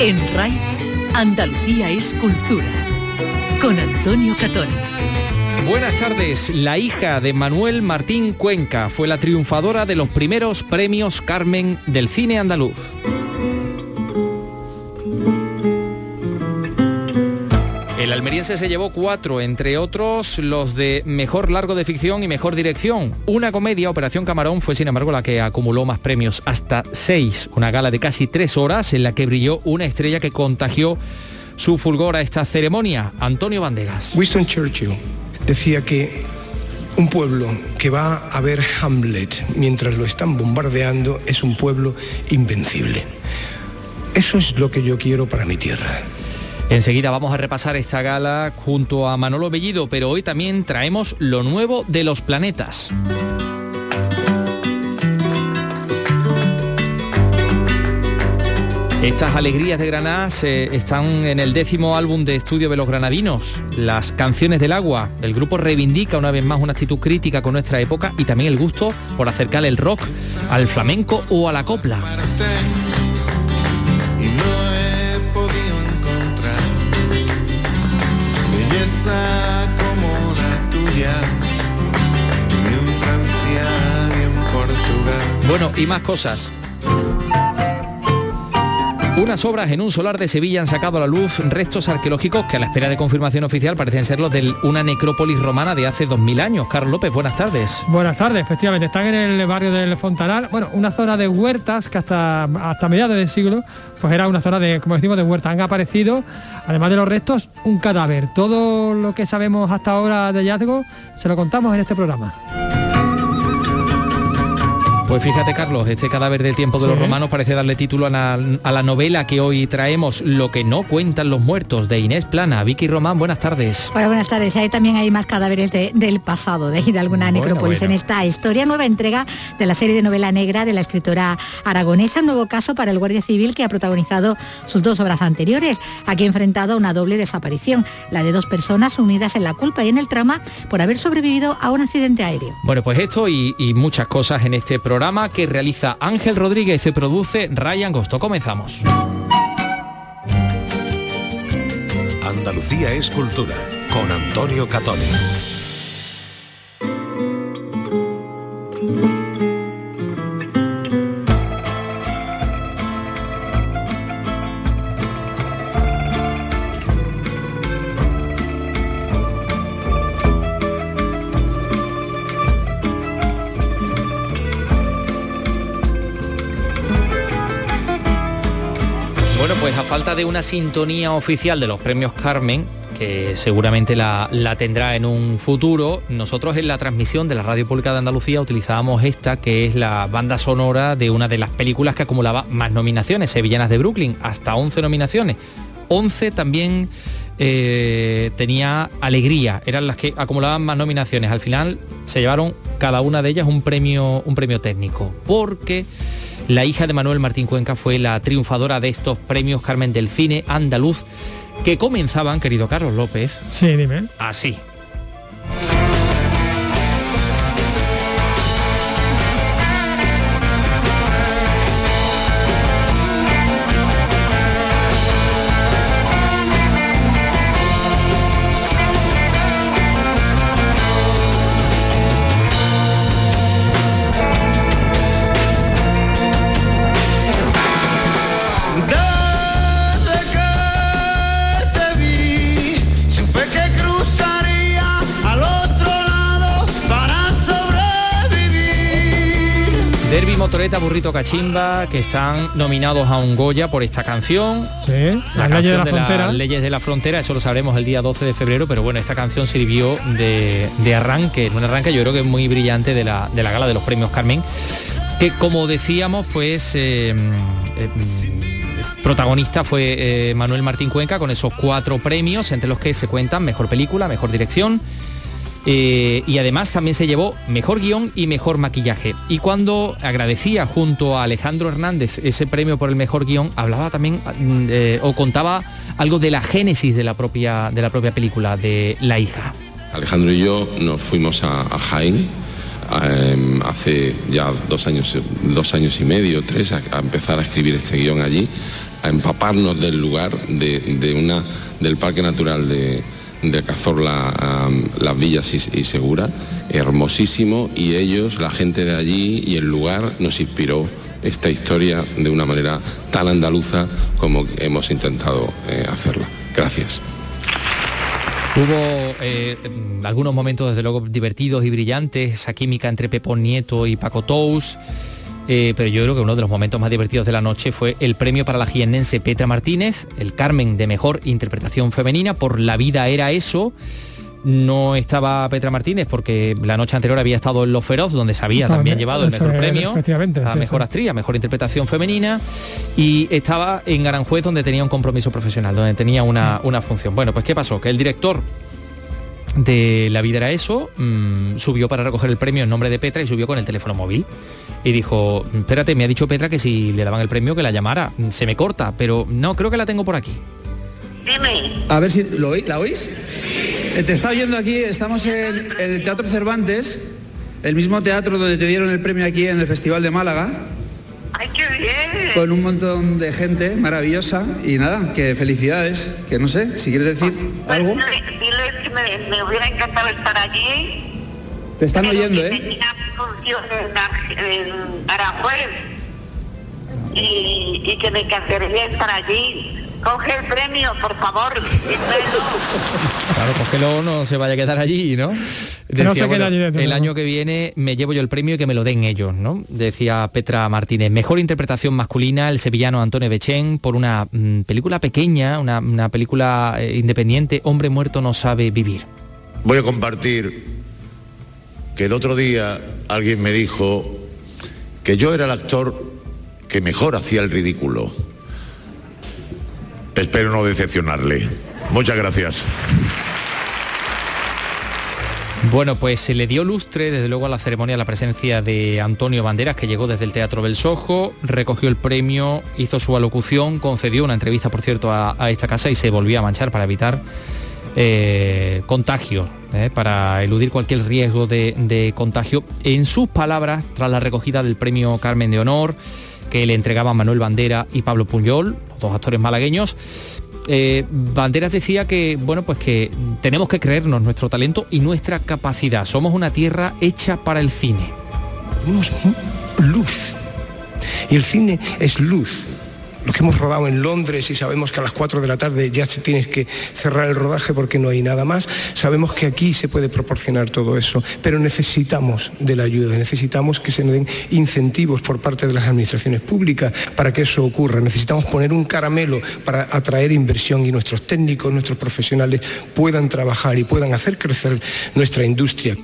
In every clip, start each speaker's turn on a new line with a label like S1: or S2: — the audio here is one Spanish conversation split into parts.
S1: En RAI, Andalucía es cultura. Con Antonio Catón.
S2: Buenas tardes. La hija de Manuel Martín Cuenca fue la triunfadora de los primeros premios Carmen del cine andaluz. El almeriense se llevó cuatro, entre otros los de Mejor Largo de Ficción y Mejor Dirección. Una comedia, Operación Camarón, fue sin embargo la que acumuló más premios, hasta seis. Una gala de casi tres horas en la que brilló una estrella que contagió su fulgor a esta ceremonia, Antonio Banderas.
S3: Winston Churchill decía que un pueblo que va a ver Hamlet mientras lo están bombardeando es un pueblo invencible. Eso es lo que yo quiero para mi tierra.
S2: Enseguida vamos a repasar esta gala junto a Manolo Bellido, pero hoy también traemos lo nuevo de los planetas. Estas alegrías de Granada están en el décimo álbum de estudio de los granadinos, Las canciones del agua. El grupo reivindica una vez más una actitud crítica con nuestra época y también el gusto por acercar el rock al flamenco o a la copla. Bueno, y más cosas. Unas obras en un solar de Sevilla han sacado a la luz restos arqueológicos que a la espera de confirmación oficial parecen ser los de una necrópolis romana de hace 2000 años. Carlos López, buenas tardes.
S4: Buenas tardes, efectivamente. Están en el barrio del Fontanal, bueno, una zona de huertas que hasta, hasta mediados del siglo pues era una zona de, como decimos, de huertas. Han aparecido, además de los restos, un cadáver. Todo lo que sabemos hasta ahora de hallazgo se lo contamos en este programa.
S2: Pues fíjate, Carlos, este cadáver del tiempo de los romanos parece darle título a la, novela que hoy traemos, Lo que no cuentan los muertos, de Inés Plana. Vicky Román, buenas tardes.
S5: Hola, buenas tardes. Ahí también hay más cadáveres del pasado, de, de alguna necrópolis en esta historia. Nueva entrega de la serie de novela negra de la escritora aragonesa, un nuevo caso para el Guardia Civil que ha protagonizado sus dos obras anteriores. Aquí enfrentado a una doble desaparición, la de dos personas sumidas en la culpa y en el trama por haber sobrevivido a un accidente aéreo.
S2: Bueno, pues esto y, y muchas cosas en este programa programa que realiza Ángel Rodríguez y produce Ryan Gosto. Comenzamos.
S6: Andalucía es cultura con Antonio Catoni.
S2: Falta de una sintonía oficial de los premios Carmen, que seguramente la, tendrá en un futuro, nosotros en la transmisión de la Radio Pública de Andalucía utilizábamos esta, que es la banda sonora de una de las películas que acumulaba más nominaciones, Sevillanas de Brooklyn, hasta 11 nominaciones. 11 también eh, tenía Alegría, eran las que acumulaban más nominaciones. Al final se llevaron cada una de ellas un premio, un premio técnico, porque la hija de Manuel Martín Cuenca fue la triunfadora de estos premios Carmen del Cine Andaluz que comenzaban, querido Carlos López.
S4: Sí, dime.
S2: Así. Motoreta, Burrito Cachimba, que están nominados a un Goya por esta canción.
S4: Sí,
S2: la leyes de la frontera. Las leyes de la frontera, eso lo sabremos el día 12 de febrero, pero bueno, esta canción sirvió de, arranque, un arranque yo creo que es muy brillante de la, gala de los premios Carmen, que como decíamos, pues... Eh, eh, protagonista fue eh, Manuel Martín Cuenca con esos cuatro premios, entre los que se cuentan Mejor Película, Mejor Dirección, eh, y además también se llevó mejor guion y mejor maquillaje. Y cuando agradecía junto a Alejandro Hernández ese premio por el mejor guion, hablaba también mm, eh, o contaba algo de la génesis de la propia, de la propia película, de La hija.
S7: Alejandro y yo nos fuimos a, Jaén em, hace ya dos años, dos años y medio, tres, a, empezar a escribir este guion allí. empaparnos del lugar, de, una, del Parque Natural de, de Cazorla, Las Villas y, y, Segura, hermosísimo, y ellos, la gente de allí y el lugar nos inspiró esta historia de una manera tan andaluza como hemos intentado eh, hacerla. Gracias.
S2: Hubo eh, algunos momentos, desde luego, divertidos y brillantes, esa química entre Pepón Nieto y Paco Tous. Eh, pero yo creo que uno de los momentos más divertidos de la noche fue el premio para la jiennense Petra Martínez, el Carmen de Mejor Interpretación Femenina por La vida era eso, no estaba Petra Martínez porque la noche anterior había estado en Los Feroz, donde se había también llevado el mejor premio a mejor actriz, a mejor interpretación femenina, y estaba en Aranjuez donde tenía un compromiso profesional, donde tenía una, una función. Bueno, pues ¿qué pasó? Que el director de La vida era eso, mm, subió para recoger el premio en nombre de Petra y subió con el teléfono móvil. Y dijo, espérate, me ha dicho Petra que si le daban el premio que la llamara. Se me corta, pero no, creo que la tengo por aquí.
S8: Dime. A ver si lo la oís. Eh, te está oyendo aquí, estamos en, el Teatro Cervantes, el mismo teatro donde te dieron el premio aquí en el Festival de Málaga.
S9: ¡Ay, qué bien!
S8: Con un montón de gente maravillosa y nada, que felicidades, que no sé, si quieres decir pues algo.
S9: Diles que me, hubiera encantado estar allí.
S8: Te están oyendo, ¿eh?
S9: Tenía función en, en Aranjuez y, y que me encantaría estar allí Coge el premio, por favor.
S2: claro, cógelo, no se vaya a quedar allí, ¿no? el año que viene me llevo yo el premio y que me lo den ellos, ¿no? Decía Petra Martínez. Mejor interpretación masculina, el sevillano Antonio Bechén, por una mm, película pequeña, una, película eh, independiente, Hombre muerto no sabe vivir.
S10: Voy a compartir que el otro día alguien me dijo que yo era el actor que mejor hacía el ridículo. Espero no decepcionarle. Muchas gracias.
S2: Bueno, pues se le dio lustre desde luego a la ceremonia la presencia de Antonio Banderas, que llegó desde el Teatro Belsojo, recogió el premio, hizo su alocución, concedió una entrevista, por cierto, a, esta casa y se volvió a manchar para evitar eh, contagio, eh, para eludir cualquier riesgo de, contagio. En sus palabras, tras la recogida del premio Carmen de Honor, que le entregaban Manuel Bandera y Pablo Puñol, dos actores malagueños. Eh, Banderas decía que bueno pues que tenemos que creernos nuestro talento y nuestra capacidad. Somos una tierra hecha para el cine.
S3: Somos luz. Y el cine es luz los que hemos rodado en Londres y sabemos que a las 4 de la tarde ya se tienes que cerrar el rodaje porque no hay nada más, sabemos que aquí se puede proporcionar todo eso, pero necesitamos de la ayuda, necesitamos que se den incentivos por parte de las administraciones públicas para que eso ocurra, necesitamos poner un caramelo para atraer inversión y nuestros técnicos, nuestros profesionales puedan trabajar y puedan hacer crecer nuestra industria.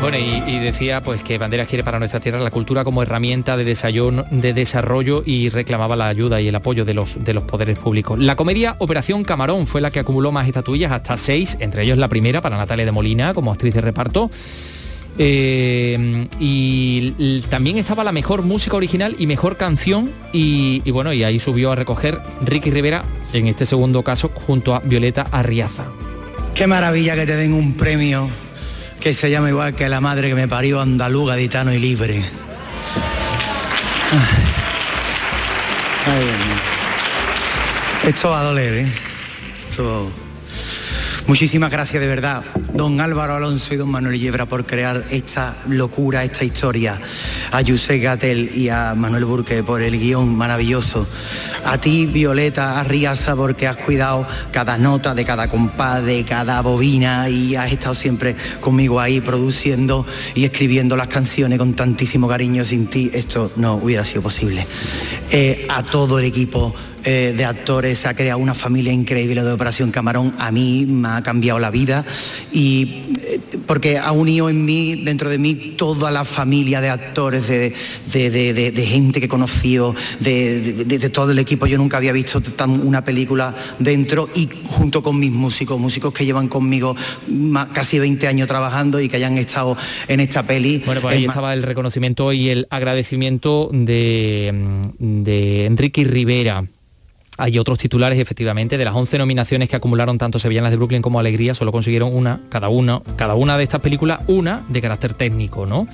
S2: Bueno, y, decía pues que Banderas quiere para nuestra tierra la cultura como herramienta de, de desarrollo y reclamaba la ayuda y el apoyo de los, de los poderes públicos. La comedia Operación Camarón fue la que acumuló más estatuillas, hasta seis, entre ellos la primera para Natalia de Molina como actriz de reparto. Eh, y también estaba la mejor música original y mejor canción y, y, bueno y ahí subió a recoger Ricky Rivera en este segundo caso junto a Violeta Arriaza.
S11: Qué maravilla que te den un premio que se llama igual que la madre que me parió andaluz, gaditano y libre. Esto va a doler, ¿eh? Esto... Muchísimas gracias de verdad, don Álvaro Alonso y don Manuel Yebra, por crear esta locura, esta historia. A José Gatel y a Manuel Burque por el guion maravilloso. A ti, Violeta Arriaza, porque has cuidado cada nota de cada compás, de cada bobina y has estado siempre conmigo ahí produciendo y escribiendo las canciones con tantísimo cariño. Sin ti esto no hubiera sido posible. Eh, a todo el equipo eh, de actores, se ha creado una familia increíble de Operación Camarón, a mí me ha cambiado la vida y eh, porque ha unido en mí, dentro de mí, toda la familia de actores, de, gente que he conocido, de, todo el equipo. Yo nunca había visto tan una película dentro y junto con mis músicos, músicos que llevan conmigo casi 20 años trabajando y que hayan estado en esta peli.
S2: Bueno, pues ahí estaba el reconocimiento y el agradecimiento de, de Enrique Rivera hay otros titulares, efectivamente, de las 11 nominaciones que acumularon tanto Sevillanas de Brooklyn como Alegría, solo consiguieron una, cada cada una de estas películas, una de carácter técnico, ¿no?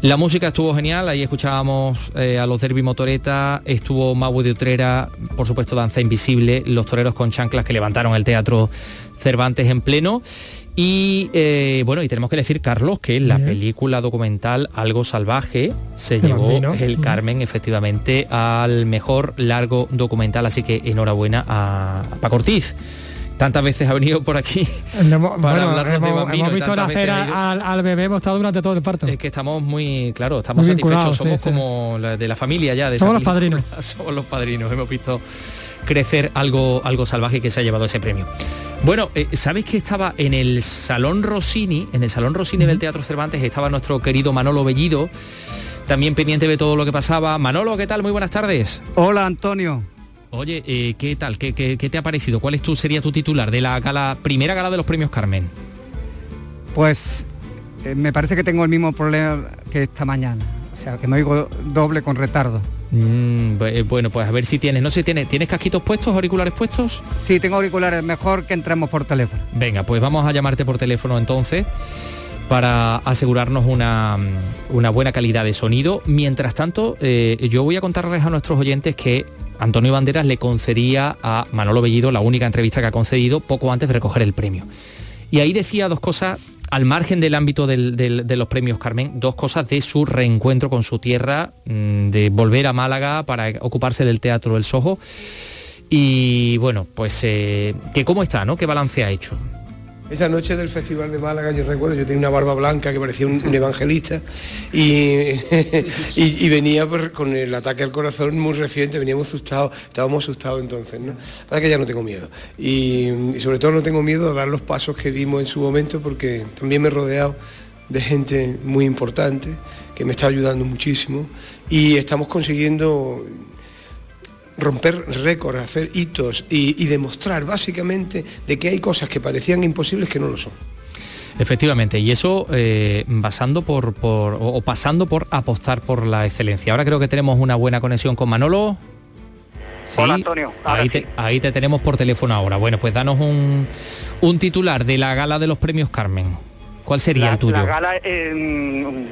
S2: La música estuvo genial, ahí escuchábamos eh, a los Derby Motoreta, estuvo Mau de Utrera, por supuesto Danza Invisible, los toreros con chanclas que levantaron el teatro Cervantes en pleno. Y eh, bueno, y tenemos que decir, Carlos, que la película documental Algo Salvaje se llevó el Carmen efectivamente al mejor largo documental, así que enhorabuena a Paco Ortiz. Tantas veces ha venido por aquí
S4: para hemos, hemos visto nacer al, bebé, hemos estado durante todo el parto.
S2: Es que estamos muy, claro, estamos satisfechos, somos como de la familia ya. De
S4: somos los padrinos.
S2: Somos los padrinos, hemos visto crecer algo, algo salvaje que se ha llevado ese premio. Bueno, eh, ¿sabéis que estaba en el Salón Rossini, en el Salón Rossini del Teatro Cervantes, estaba nuestro querido Manolo Bellido, también pendiente de todo lo que pasaba. Manolo, ¿qué tal? Muy buenas tardes.
S12: Hola, Antonio.
S2: Oye, eh, ¿qué tal? ¿Qué, ¿Qué, te ha parecido? ¿Cuál es tu, sería tu titular de la gala, primera gala de los premios Carmen?
S12: Pues eh, me parece que tengo el mismo problema que esta mañana. O sea, que me oigo doble con retardo.
S2: Mm, eh, bueno, pues a ver si tienes. No sé, ¿tienes, ¿tienes casquitos puestos, auriculares puestos?
S12: Sí, tengo auriculares. Mejor que entremos por teléfono.
S2: Venga, pues vamos a llamarte por teléfono entonces para asegurarnos una, una buena calidad de sonido. Mientras tanto, yo voy a contarles a nuestros oyentes que Antonio Banderas le concedía a Manolo Bellido la única entrevista que ha concedido poco antes de recoger el premio. Y ahí decía dos cosas, al margen del ámbito de los premios Carmen, dos cosas de su reencuentro con su tierra, mm, de volver a Málaga para ocuparse del Teatro del Sojo. Y bueno, pues eh, que cómo está, ¿no? ¿Qué balance ha hecho?
S3: Esa noche del Festival de Málaga, yo recuerdo, yo tenía una barba blanca que parecía un, evangelista y, y, venía con el ataque al corazón muy reciente, veníamos asustados, estábamos asustados entonces, ¿no? Para que ya no tengo miedo. Y, sobre todo no tengo miedo a dar los pasos que dimos en su momento porque también me he rodeado de gente muy importante que me está ayudando muchísimo y estamos consiguiendo romper récords, hacer hitos y, demostrar básicamente de que hay cosas que parecían imposibles que no lo son.
S2: Efectivamente, y eso eh, basando por, o pasando por apostar por la excelencia. Ahora creo que tenemos una buena conexión con Manolo.
S13: Hola Antonio.
S2: Ahí te, ahí te, tenemos por teléfono ahora. Bueno, pues danos un, titular de la gala de los premios Carmen. ¿Cuál sería el tuyo?
S13: La gala, eh,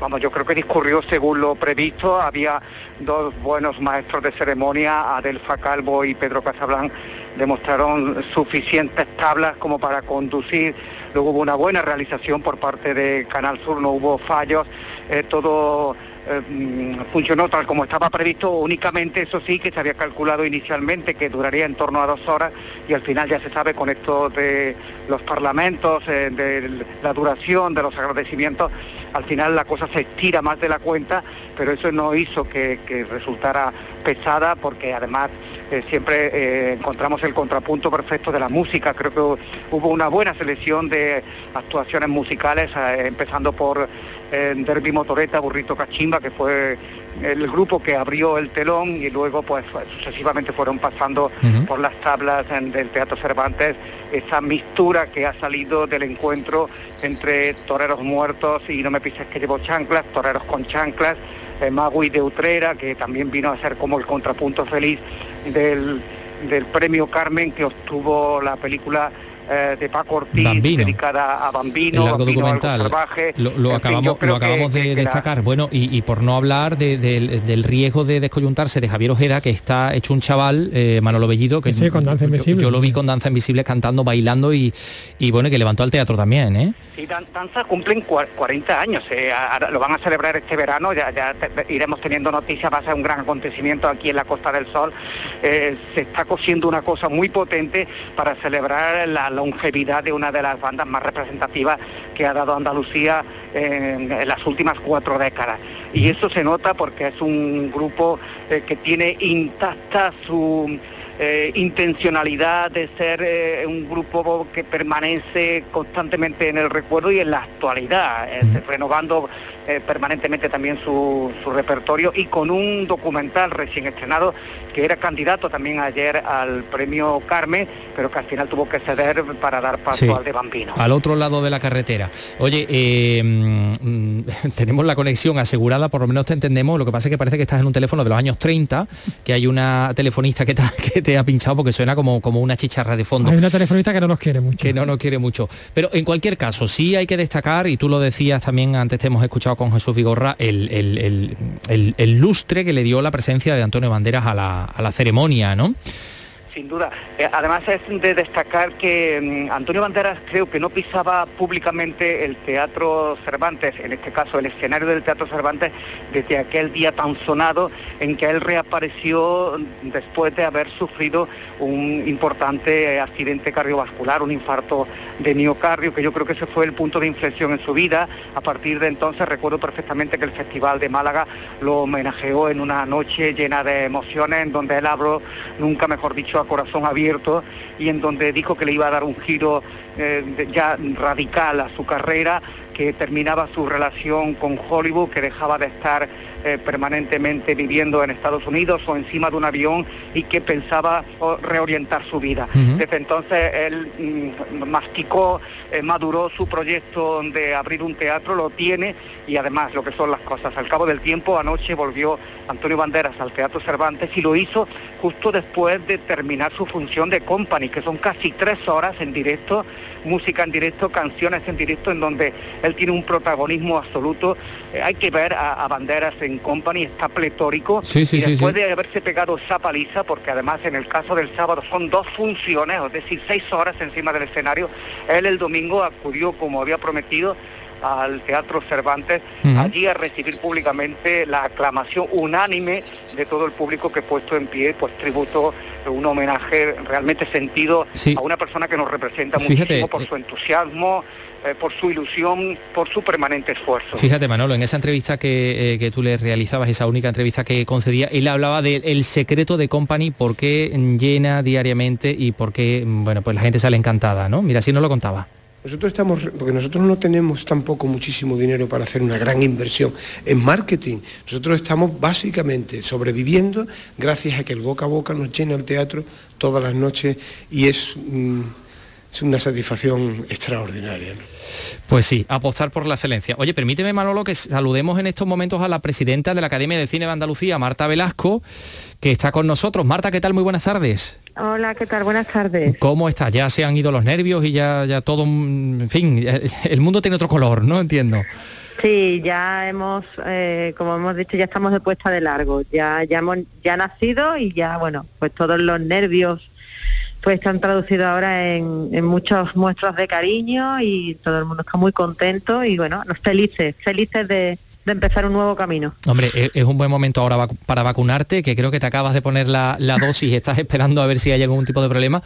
S13: vamos, yo creo que discurrió según lo previsto. Había dos buenos maestros de ceremonia, Adelfa Calvo y Pedro Casablan, demostraron suficientes tablas como para conducir. Luego hubo una buena realización por parte de Canal Sur, no hubo fallos, eh, todo eh, funcionó tal como estaba previsto, únicamente eso sí que se había calculado inicialmente que duraría en torno a dos horas y al final ya se sabe con esto de los parlamentos, eh, de la duración, de los agradecimientos, al final la cosa se estira más de la cuenta, pero eso no hizo que, resultara pesada porque además eh, siempre eh, encontramos el contrapunto perfecto de la música. Creo que hubo una buena selección de actuaciones musicales, eh, empezando por Derby Motoreta, Burrito Cachimba, que fue el grupo que abrió el telón y luego pues sucesivamente fueron pasando por las tablas del Teatro Cervantes esa mistura que ha salido del encuentro entre toreros muertos y no me pises que llevo chanclas, toreros con chanclas, Magui de Utrera, que también vino a ser como el contrapunto feliz del, del premio Carmen que obtuvo la película eh, de Paco Ortiz dedicada a Bambino,
S2: documental. Lo, acabamos, lo acabamos de destacar. Bueno, y, por no hablar del riesgo de descoyuntarse de Javier Ojeda, que está hecho un chaval, eh, Manolo Bellido, que
S4: sí, con danza invisible.
S2: Yo, lo vi con danza invisible cantando, bailando y, y bueno, que levantó al teatro también, ¿eh?
S13: Sí, Danza cumplen 40 años, eh, lo van a celebrar este verano, ya, iremos teniendo noticias, va a ser un gran acontecimiento aquí en la Costa del Sol. se está cosiendo una cosa muy potente para celebrar la longevidad de una de las bandas más representativas que ha dado Andalucía en, las últimas cuatro décadas. Y eso se nota porque es un grupo eh, que tiene intacta su eh, intencionalidad de ser eh, un grupo que permanece constantemente en el recuerdo y en la actualidad, renovando permanentemente también su, repertorio y con un documental recién estrenado que era candidato también ayer al premio Carmen, pero que al final tuvo que ceder para dar paso al de Bambino.
S2: Al otro lado de la carretera. Oye, eh, mm, tenemos la conexión asegurada, por lo menos te entendemos, lo que pasa es que parece que estás en un teléfono de los años 30, que hay una telefonista que te, te ha pinchado porque suena como, como una chicharra de fondo.
S4: Hay una telefonista que no nos quiere mucho.
S2: Que no nos quiere mucho. Pero en cualquier caso, sí hay que destacar, y tú lo decías también, antes te hemos escuchado con Jesús Vigorra, el, lustre que le dio la presencia de Antonio Banderas a la, a la ceremonia, ¿no?
S13: Sin duda. Eh, además es de destacar que mm, Antonio Banderas creo que no pisaba públicamente el Teatro Cervantes, en este caso el escenario del Teatro Cervantes, desde aquel día tan sonado en que él reapareció después de haber sufrido un importante accidente cardiovascular, un infarto de miocardio, que yo creo que ese fue el punto de inflexión en su vida. A partir de entonces recuerdo perfectamente que el Festival de Málaga lo homenajeó en una noche llena de emociones, en donde él habló, nunca mejor dicho, corazón abierto y en donde dijo que le iba a dar un giro eh, ya radical a su carrera, que terminaba su relación con Hollywood, que dejaba de estar eh, permanentemente viviendo en Estados Unidos o encima de un avión y que pensaba reorientar su vida. Desde entonces él mm, masticó, eh, maduró su proyecto de abrir un teatro, lo tiene y además lo que son las cosas. Al cabo del tiempo, anoche volvió Antonio Banderas al Teatro Cervantes y lo hizo justo después de terminar su función de company, que son casi tres horas en directo, música en directo, canciones en directo, en donde él tiene un protagonismo absoluto. Hay que ver a Banderas en Company está pletórico.
S2: Sí, sí,
S13: y
S2: después
S13: de haberse pegado esa paliza, porque además en el caso del sábado son dos funciones, es decir, seis horas encima del escenario, él el domingo acudió como había prometido al Teatro Cervantes, allí a recibir públicamente la aclamación unánime de todo el público que puesto en pie, pues tributo un homenaje realmente sentido a una persona que nos representa muchísimo por eh, su entusiasmo, eh, por su ilusión, por su permanente esfuerzo.
S2: Fíjate, Manolo, en esa entrevista que, eh, tú le realizabas, esa única entrevista que concedía, él hablaba del secreto de Company, por qué llena diariamente y por qué, bueno, pues la gente sale encantada, ¿no? Mira, así no lo contaba.
S3: Nosotros estamos, porque nosotros no tenemos tampoco muchísimo dinero para hacer una gran inversión en marketing. Nosotros estamos básicamente sobreviviendo gracias a que el boca a boca nos llena el teatro todas las noches y es... Mm, es una satisfacción extraordinaria.
S2: Pues sí, apostar por la excelencia. Oye, permíteme, Manolo, que saludemos en estos momentos a la presidenta de la Academia de Cine de Andalucía, Marta Velasco, que está con nosotros. Marta, ¿qué tal? Muy buenas tardes.
S14: Hola, ¿qué tal? Buenas tardes.
S2: ¿Cómo está? Ya se han ido los nervios y ya, ya todo, en fin, el mundo tiene otro color, ¿no? Entiendo.
S14: Sí, ya hemos, eh, como hemos dicho, ya estamos de puesta de largo. Ya, ya hemos ya nacido y ya, bueno, pues todos los nervios pues están traducidos ahora en, muchos muestras de cariño y todo el mundo está muy contento y bueno, felices, felices de, empezar un nuevo camino.
S2: Hombre, e, es un buen momento ahora para vacunarte, que creo que te acabas de poner la, dosis y estás esperando a ver si hay algún tipo de problema,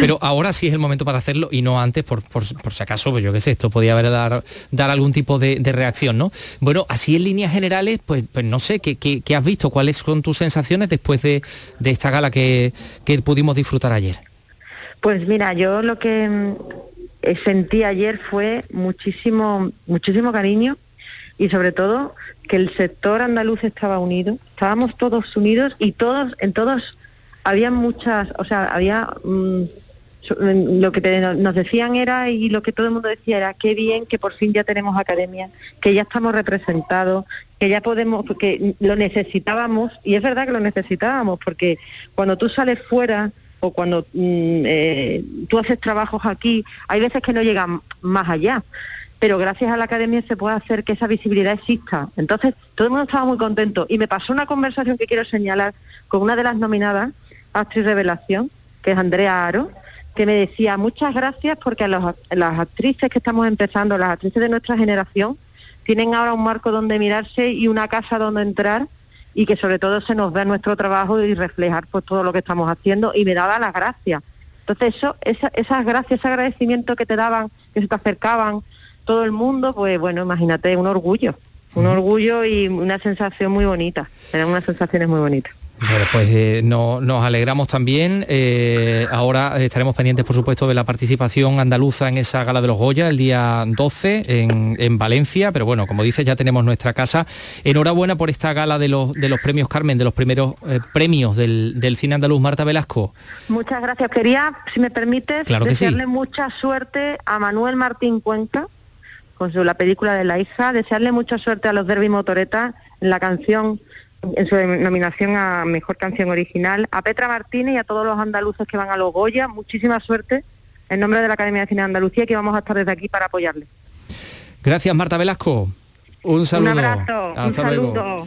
S2: pero ahora sí es el momento para hacerlo y no antes, por, si acaso, pues yo qué sé, esto podía haber dar, dar algún tipo de, reacción, ¿no? Bueno, así en líneas generales, pues, pues no sé, ¿qué, qué, has visto? ¿Cuáles son tus sensaciones después de, esta gala que, que pudimos disfrutar ayer?
S14: Pues mira, yo lo que mm, eh, sentí ayer fue muchísimo, muchísimo cariño y sobre todo que el sector andaluz estaba unido, estábamos todos unidos y todos, en todos había muchas, o sea, había mm, lo que nos decían era y lo que todo el mundo decía era qué bien que por fin ya tenemos academia, que ya estamos representados, que ya podemos, que lo necesitábamos y es verdad que lo necesitábamos porque cuando tú sales fuera o cuando mm, eh, tú haces trabajos aquí, hay veces que no llegan más allá, pero gracias a la academia se puede hacer que esa visibilidad exista. Entonces, todo el mundo estaba muy contento y me pasó una conversación que quiero señalar con una de las nominadas, actriz revelación, que es Andrea Aro, que me decía muchas gracias porque las actrices que estamos empezando, las actrices de nuestra generación, tienen ahora un marco donde mirarse y una casa donde entrar y que sobre todo se nos vea nuestro trabajo y reflejar pues todo lo que estamos haciendo y me daba las gracias. Entonces eso, esas gracias, ese agradecimiento que te daban, que se te acercaban todo el mundo, pues bueno, imagínate, un orgullo, un orgullo y una sensación muy bonita, eran unas sensaciones muy bonitas.
S2: Bueno, pues eh, nos alegramos también. Eh, ahora estaremos pendientes, por supuesto, de la participación andaluza en esa gala de los Goya el día 12 en, Valencia. Pero bueno, como dices, ya tenemos nuestra casa. Enhorabuena por esta gala de los, de los premios Carmen, de los primeros eh, premios del, cine andaluz. Marta Velasco.
S14: Muchas gracias. Quería, si me permites, desearle mucha suerte a Manuel Martín Cuenca con su, la película de la hija, desearle mucha suerte a los Derby Motoreta en la canción en su nominación a Mejor Canción Original, a Petra Martínez y a todos los andaluces que van a los Goya, muchísima suerte en nombre de la Academia de Cine de Andalucía que vamos a estar desde aquí para apoyarles.
S2: Gracias Marta Velasco. Un saludo.
S14: Un abrazo, un saludo.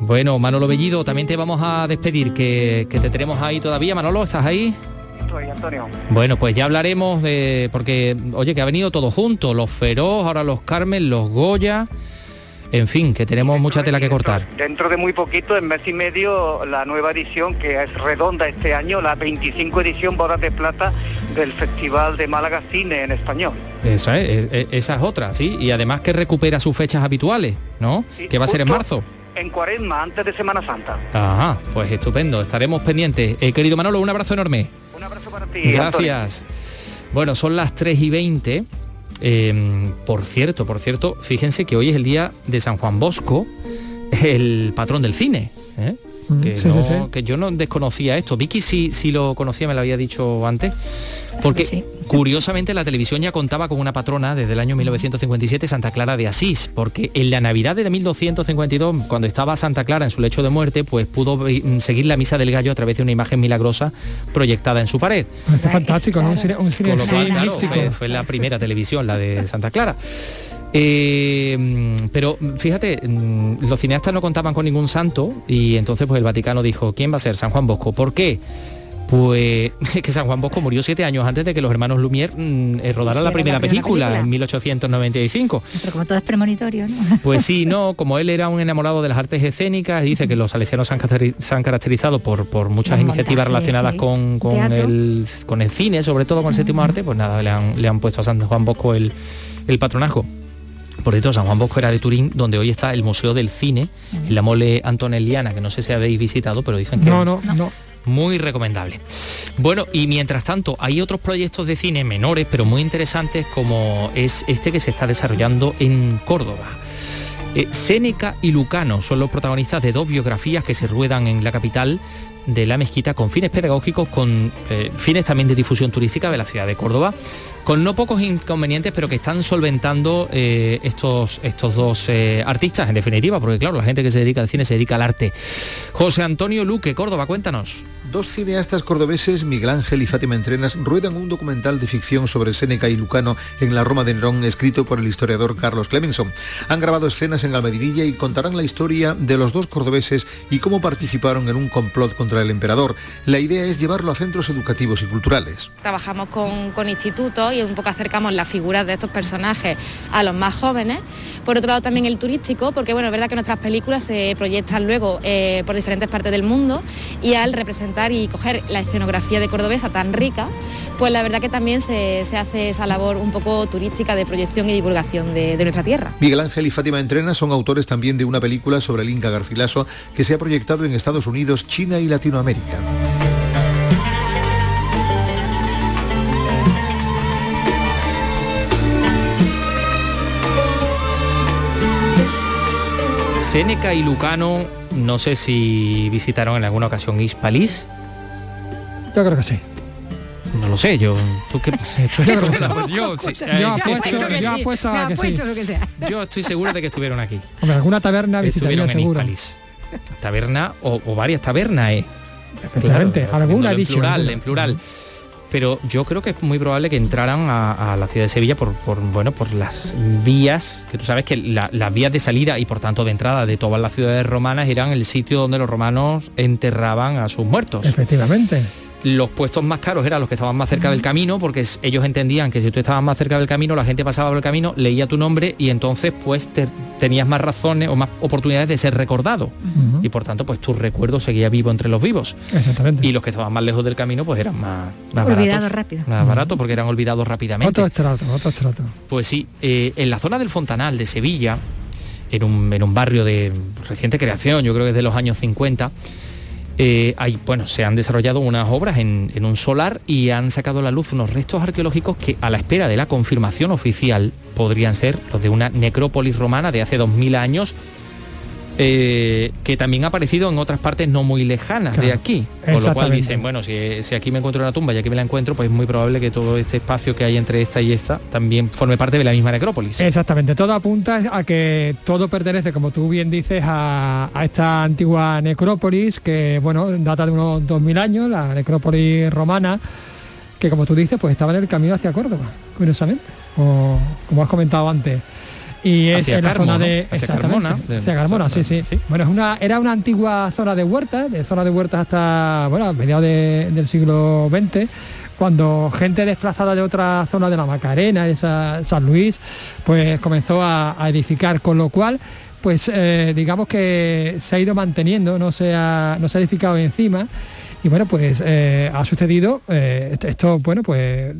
S2: Bueno, Manolo Bellido, también te vamos a despedir, que, que te tenemos ahí todavía. Manolo, ¿estás ahí?
S13: Estoy, Antonio.
S2: Bueno, pues ya hablaremos de... Porque, oye, que ha venido todo junto, los Feroz, ahora los Carmen, los Goya... En fin, que tenemos mucha tela que cortar.
S13: Dentro de muy poquito, en mes y medio, la nueva edición, que es redonda este año, la 25 edición Bodas de Plata del Festival de Málaga Cine en Español.
S2: Esa es, esa es otra, sí. Y además que recupera sus fechas habituales, ¿no? que va a ser en marzo.
S13: En Cuaresma, antes de Semana Santa.
S2: Ajá, pues estupendo, estaremos pendientes. Eh, querido Manolo, un abrazo enorme.
S13: Un abrazo para ti.
S2: Gracias. Bueno, son las 3 y 20 Em, por cierto, por cierto, fíjense que hoy es el día de San Juan Bosco, el patrón del cine. ¿eh? Mm, que, yo no desconocía esto. Vicky sí, sí lo conocía, me lo había dicho antes. Porque curiosamente la televisión ya contaba con una patrona desde el año 1957, Santa Clara de Asís, porque en la Navidad de 1252, cuando estaba Santa Clara en su lecho de muerte, pues pudo mm, seguir la misa del gallo a través de una imagen milagrosa proyectada en su pared.
S4: fantástico, Un cine,
S2: fue la primera televisión, la de Santa Clara. Eh, pero fíjate, mm, los cineastas no contaban con ningún santo y entonces pues el Vaticano dijo, ¿quién va a ser? San Juan Bosco. ¿Por qué? Pues que San Juan Bosco murió siete años antes de que los hermanos Lumière mm, eh, rodaran la, primera película, en 1895.
S5: Pero como todo es premonitorio, ¿no?
S2: Pues sí, no, como él era un enamorado de las artes escénicas, dice que los salesianos se han, caracterizado por, por muchas iniciativas relacionadas con, el, con el cine, sobre todo con el séptimo arte, pues nada, le han, le han puesto a San Juan Bosco el, el patronajo. Por cierto, San Juan Bosco era de Turín, donde hoy está el Museo del Cine, en la mole antonelliana, que no sé si habéis visitado, pero dicen que...
S4: No, no, no.
S2: Muy recomendable. Bueno, y mientras tanto, hay otros proyectos de cine menores, pero muy interesantes, como es este que se está desarrollando en Córdoba. Eh, Séneca y Lucano son los protagonistas de dos biografías que se ruedan en la capital de la mezquita con fines pedagógicos, con eh, fines también de difusión turística de la ciudad de Córdoba con no pocos inconvenientes, pero que están solventando eh, estos, estos dos eh, artistas, en definitiva, porque claro, la gente que se dedica al cine se dedica al arte. José Antonio Luque, Córdoba, cuéntanos.
S15: Dos cineastas cordobeses, Miguel Ángel y Fátima Entrenas, ruedan un documental de ficción sobre Séneca y Lucano en la Roma de Nerón, escrito por el historiador Carlos Clemenson. Han grabado escenas en Almedinilla y contarán la historia de los dos cordobeses y cómo participaron en un complot contra el emperador. La idea es llevarlo a centros educativos y culturales.
S16: Trabajamos con, institutos y un poco acercamos las figuras de estos personajes a los más jóvenes. Por otro lado también el turístico, porque bueno, es verdad que nuestras películas se proyectan luego eh, por diferentes partes del mundo y al representar y coger la escenografía de Cordobesa tan rica, pues la verdad que también se, hace esa labor un poco turística de proyección y divulgación de, de, nuestra tierra.
S15: Miguel Ángel y Fátima Entrena son autores también de una película sobre el Inca Garcilaso que se ha proyectado en Estados Unidos, China y Latinoamérica.
S2: Séneca y Lucano, no sé si visitaron en alguna ocasión Hispalis.
S4: Yo creo que sí.
S2: No lo sé, yo. ¿Tú qué?
S4: yo, apuesto, a que sí.
S2: Yo estoy seguro de que estuvieron aquí.
S4: Hombre, alguna taberna visitaría seguro.
S2: Taberna o, varias tabernas, ¿eh?
S4: Efectivamente, alguna
S2: en plural, en plural pero yo creo que es muy probable que entraran a, la ciudad de Sevilla por, bueno, por las vías, que tú sabes que las vías de salida y por tanto de entrada de todas las ciudades romanas eran el sitio donde los romanos enterraban a sus muertos.
S4: Efectivamente
S2: los puestos más caros eran los que estaban más cerca del camino, porque ellos entendían que si tú estabas más cerca del camino, la gente pasaba por el camino, leía tu nombre y entonces pues tenías más razones o más oportunidades de ser recordado. Y por tanto, pues tu recuerdo seguía vivo entre los vivos.
S4: Exactamente.
S2: Y los que estaban más lejos del camino, pues eran más,
S5: olvidados rápido.
S2: Más baratos porque eran olvidados rápidamente.
S4: Otro estrato, otro estrato.
S2: Pues sí, eh, en la zona del Fontanal de Sevilla, en un, en un barrio de reciente creación, yo creo que es de los años 50, eh, hay, bueno, se han desarrollado unas obras en, un solar y han sacado a la luz unos restos arqueológicos que a la espera de la confirmación oficial podrían ser los de una necrópolis romana de hace 2000 años eh, que también ha aparecido en otras partes no muy lejanas de aquí. Con lo cual dicen, bueno, si, si, aquí me encuentro una tumba y aquí me la encuentro, pues es muy probable que todo este espacio que hay entre esta y esta también forme parte de la misma necrópolis.
S4: Exactamente, todo apunta a que todo pertenece, como tú bien dices, a, esta antigua necrópolis que, bueno, data de unos 2000 años, la necrópolis romana, que como tú dices, pues estaba en el camino hacia Córdoba, curiosamente, como has comentado antes y es en la zona de
S2: hacia Carmona,
S4: Carmona, sí, sí, Bueno, es una, era una antigua zona de huertas, de zona de huertas hasta bueno, mediados del siglo XX cuando gente desplazada de otra zona de la Macarena, de San Luis, pues comenzó a, edificar, con lo cual pues eh, digamos que se ha ido manteniendo, no se ha, no se ha edificado encima y bueno, pues eh, ha sucedido, eh, esto, bueno, pues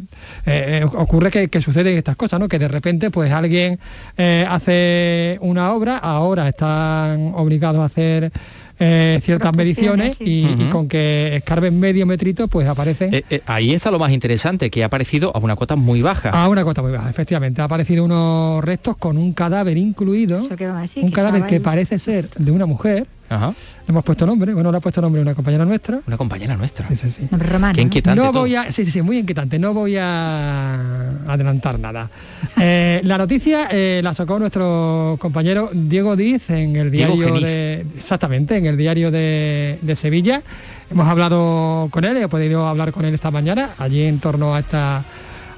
S4: eh, ocurre que, que, suceden estas cosas, ¿no? Que de repente pues alguien hace una obra, ahora están obligados a hacer ciertas mediciones y, con que escarben medio metrito pues aparecen
S2: ahí está lo más interesante que ha aparecido a una cuota muy baja.
S4: A una cuota muy baja efectivamente. Ha aparecido unos restos con un cadáver incluido un cadáver que parece ser de una mujer Ajá. Le hemos puesto nombre, bueno, le ha puesto nombre una compañera nuestra.
S2: Una compañera nuestra.
S4: Sí, sí, sí.
S5: Nombre romano. Qué
S2: inquietante.
S4: No voy a, sí, sí, sí, muy inquietante. No voy a adelantar nada. Eh, la noticia eh, la sacó nuestro compañero Diego Diz en el diario de, exactamente, en el diario de, Sevilla. Hemos hablado con él, he podido hablar con él esta mañana, allí en torno a esta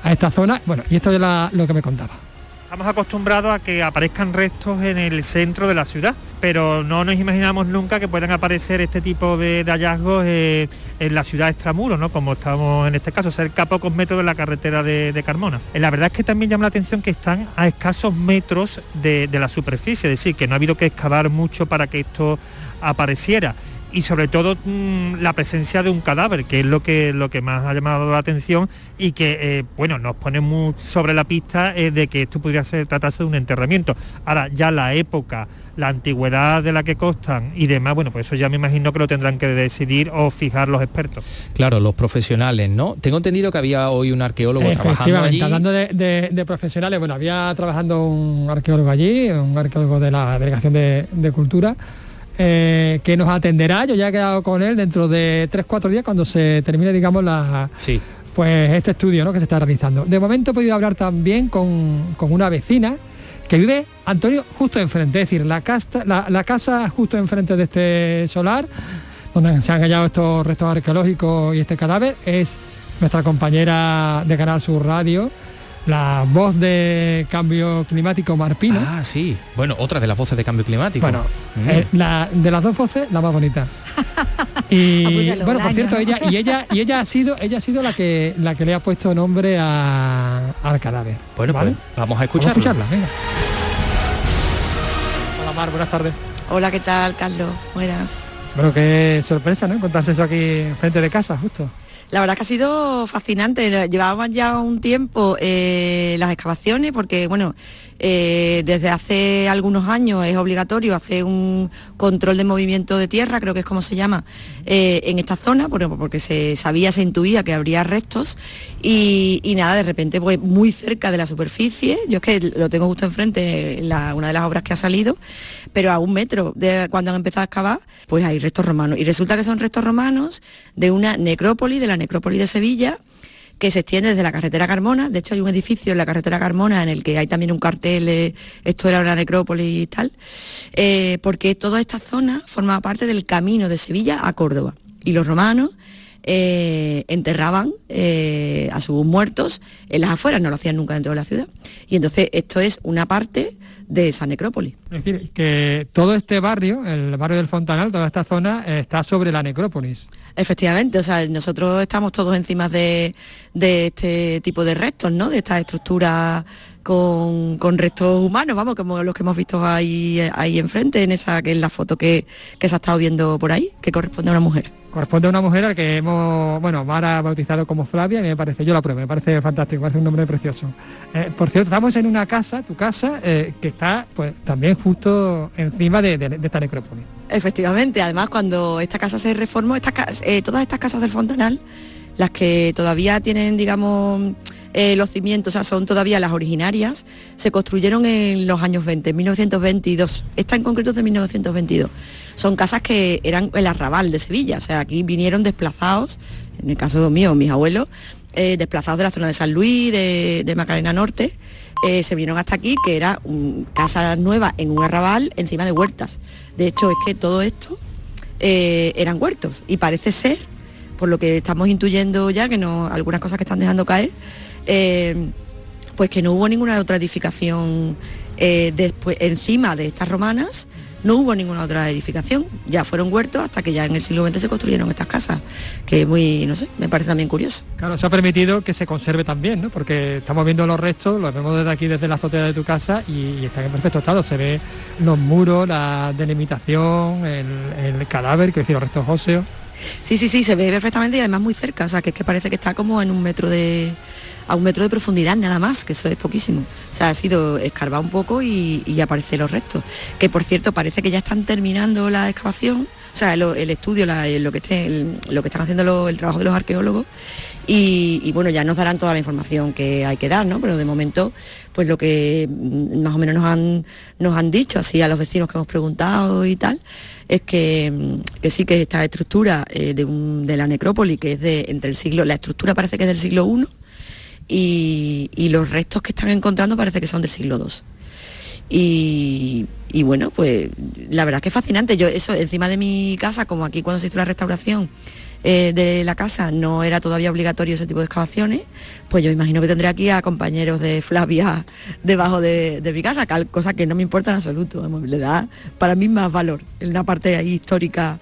S4: a esta zona. Bueno, y esto es lo que me contaba.
S17: Estamos acostumbrados a que aparezcan restos en el centro de la ciudad, pero no nos imaginamos nunca que puedan aparecer este tipo de, hallazgos eh, en la ciudad extramuro, ¿no? como estamos en este caso, cerca a pocos metros de la carretera de, Carmona. Eh, la verdad es que también llama la atención que están a escasos metros de, de la superficie, es decir, que no ha habido que excavar mucho para que esto apareciera y sobre todo mm, la presencia de un cadáver, que es lo que, lo que más ha llamado la atención y que eh, bueno, nos pone muy sobre la pista eh, de que esto podría ser, tratarse de un enterramiento. Ahora, ya la época, la antigüedad de la que costan y demás, bueno, pues eso ya me imagino que lo tendrán que decidir o fijar los expertos.
S2: Claro, los profesionales, ¿no? Tengo entendido que había hoy un arqueólogo trabajando allí.
S4: hablando de, profesionales, bueno, había trabajando un arqueólogo allí, un arqueólogo de la Delegación de, de Cultura, eh, que nos atenderá. Yo ya he quedado con él dentro de 3-4 días cuando se termine, digamos, la,
S2: sí.
S4: pues este estudio ¿no? que se está realizando. De momento he podido hablar también con, una vecina que vive, Antonio, justo enfrente, es decir, la, casa, la, casa justo enfrente de este solar, donde se han hallado estos restos arqueológicos y este cadáver, es nuestra compañera de Canal Sur Radio, la voz de cambio climático Marpino.
S2: Ah, sí. Bueno, otra de las voces de cambio climático.
S4: Bueno, mm. eh, la, de las dos voces, la más bonita. y bueno, por cierto, ella y ella y ella ha sido ella ha sido la que la que le ha puesto nombre al cadáver.
S2: Bueno, pues vamos a escucharla.
S4: escucharla, venga. Hola Mar, buenas tardes.
S18: Hola, ¿qué tal, Carlos? Buenas.
S4: Bueno, qué sorpresa, ¿no? Encontrarse eso aquí frente de casa, justo.
S18: La verdad que ha sido fascinante. Llevábamos ya un tiempo eh, las excavaciones porque, bueno, eh, desde hace algunos años es obligatorio hacer un control de movimiento de tierra, creo que es como se llama, eh, en esta zona, porque, se sabía, se intuía que habría restos y, nada, de repente pues muy cerca de la superficie, yo es que lo tengo justo enfrente, una de las obras que ha salido, pero a un metro de cuando han empezado a excavar, pues hay restos romanos. Y resulta que son restos romanos de una necrópolis, de la necrópolis de Sevilla, que se extiende desde la carretera Carmona. De hecho, hay un edificio en la carretera Carmona en el que hay también un cartel, eh, esto era una necrópolis y tal, eh, porque toda esta zona forma parte del camino de Sevilla a Córdoba. Y los romanos eh, enterraban a sus muertos en las afueras, no lo hacían nunca dentro de la ciudad. Y entonces esto es una parte de esa necrópolis.
S4: Es decir, que todo este barrio, el barrio del Fontanal, toda esta zona, está sobre la necrópolis.
S18: Efectivamente, o sea, nosotros estamos todos encima de, este tipo de restos, ¿no? De estas estructuras con, restos humanos, vamos, como los que hemos visto ahí, ahí enfrente, en esa que es la foto que, que se ha estado viendo por ahí, que corresponde a una mujer
S4: corresponde a una mujer al que hemos, bueno, Mara ha bautizado como Flavia, y me parece, yo la pruebo, me parece fantástico, me parece un nombre precioso. Eh, por cierto, estamos en una casa, tu casa, eh, que está pues también justo encima de, esta necrópolis.
S18: Efectivamente, además cuando esta casa se reformó, eh, todas estas casas del Fontanal Las que todavía tienen, digamos, eh, los cimientos, o sea, son todavía las originarias, se construyeron en los años 20, 1922. Esta en concreto es de 1922. Son casas que eran el arrabal de Sevilla, o sea, aquí vinieron desplazados, en el caso mío, mis abuelos, eh, desplazados de la zona de San Luis, de, de Macarena Norte, eh, se vinieron hasta aquí, que era un, casa nueva en un arrabal encima de huertas. De hecho, es que todo esto eran huertos y parece ser, por lo que estamos intuyendo ya, que no, algunas cosas que están dejando caer, eh, pues que no hubo ninguna otra edificación eh, después, encima de estas romanas, no hubo ninguna otra edificación, ya fueron huertos hasta que ya en el siglo XX se construyeron estas casas, que muy, no sé, me parece también curioso.
S4: Claro, se ha permitido que se conserve también, ¿no? Porque estamos viendo los restos, los vemos desde aquí, desde la azotea de tu casa, y, están en perfecto estado. Se ve los muros, la delimitación, el, el cadáver, que decir, los restos óseos.
S18: Sí, sí, sí, se ve perfectamente y además muy cerca, o sea, que que parece que está como en un metro de, a un metro de profundidad nada más, que eso es poquísimo. O sea, ha sido escarbar un poco y, y aparecer los restos. Que por cierto, parece que ya están terminando la excavación, o sea, el estudio, lo, que lo que están haciendo el trabajo de los arqueólogos. Y, bueno, ya nos darán toda la información que hay que dar, ¿no? Pero de momento, pues lo que mm, más o menos nos han, nos han dicho, así a los vecinos que hemos preguntado y tal, es que, mm, que sí que esta estructura eh, de, de, la necrópoli, que es de entre el siglo, la estructura parece que es del siglo I, y, los restos que están encontrando parece que son del siglo II. Y, bueno, pues la verdad que es fascinante. Yo eso encima de mi casa, como aquí cuando se hizo la restauración eh, de la casa no era todavía obligatorio ese tipo de excavaciones, pues yo imagino que tendré aquí a compañeros de Flavia debajo de, mi casa, cosa que no me importa en absoluto. Le da para mí más valor en una parte ahí histórica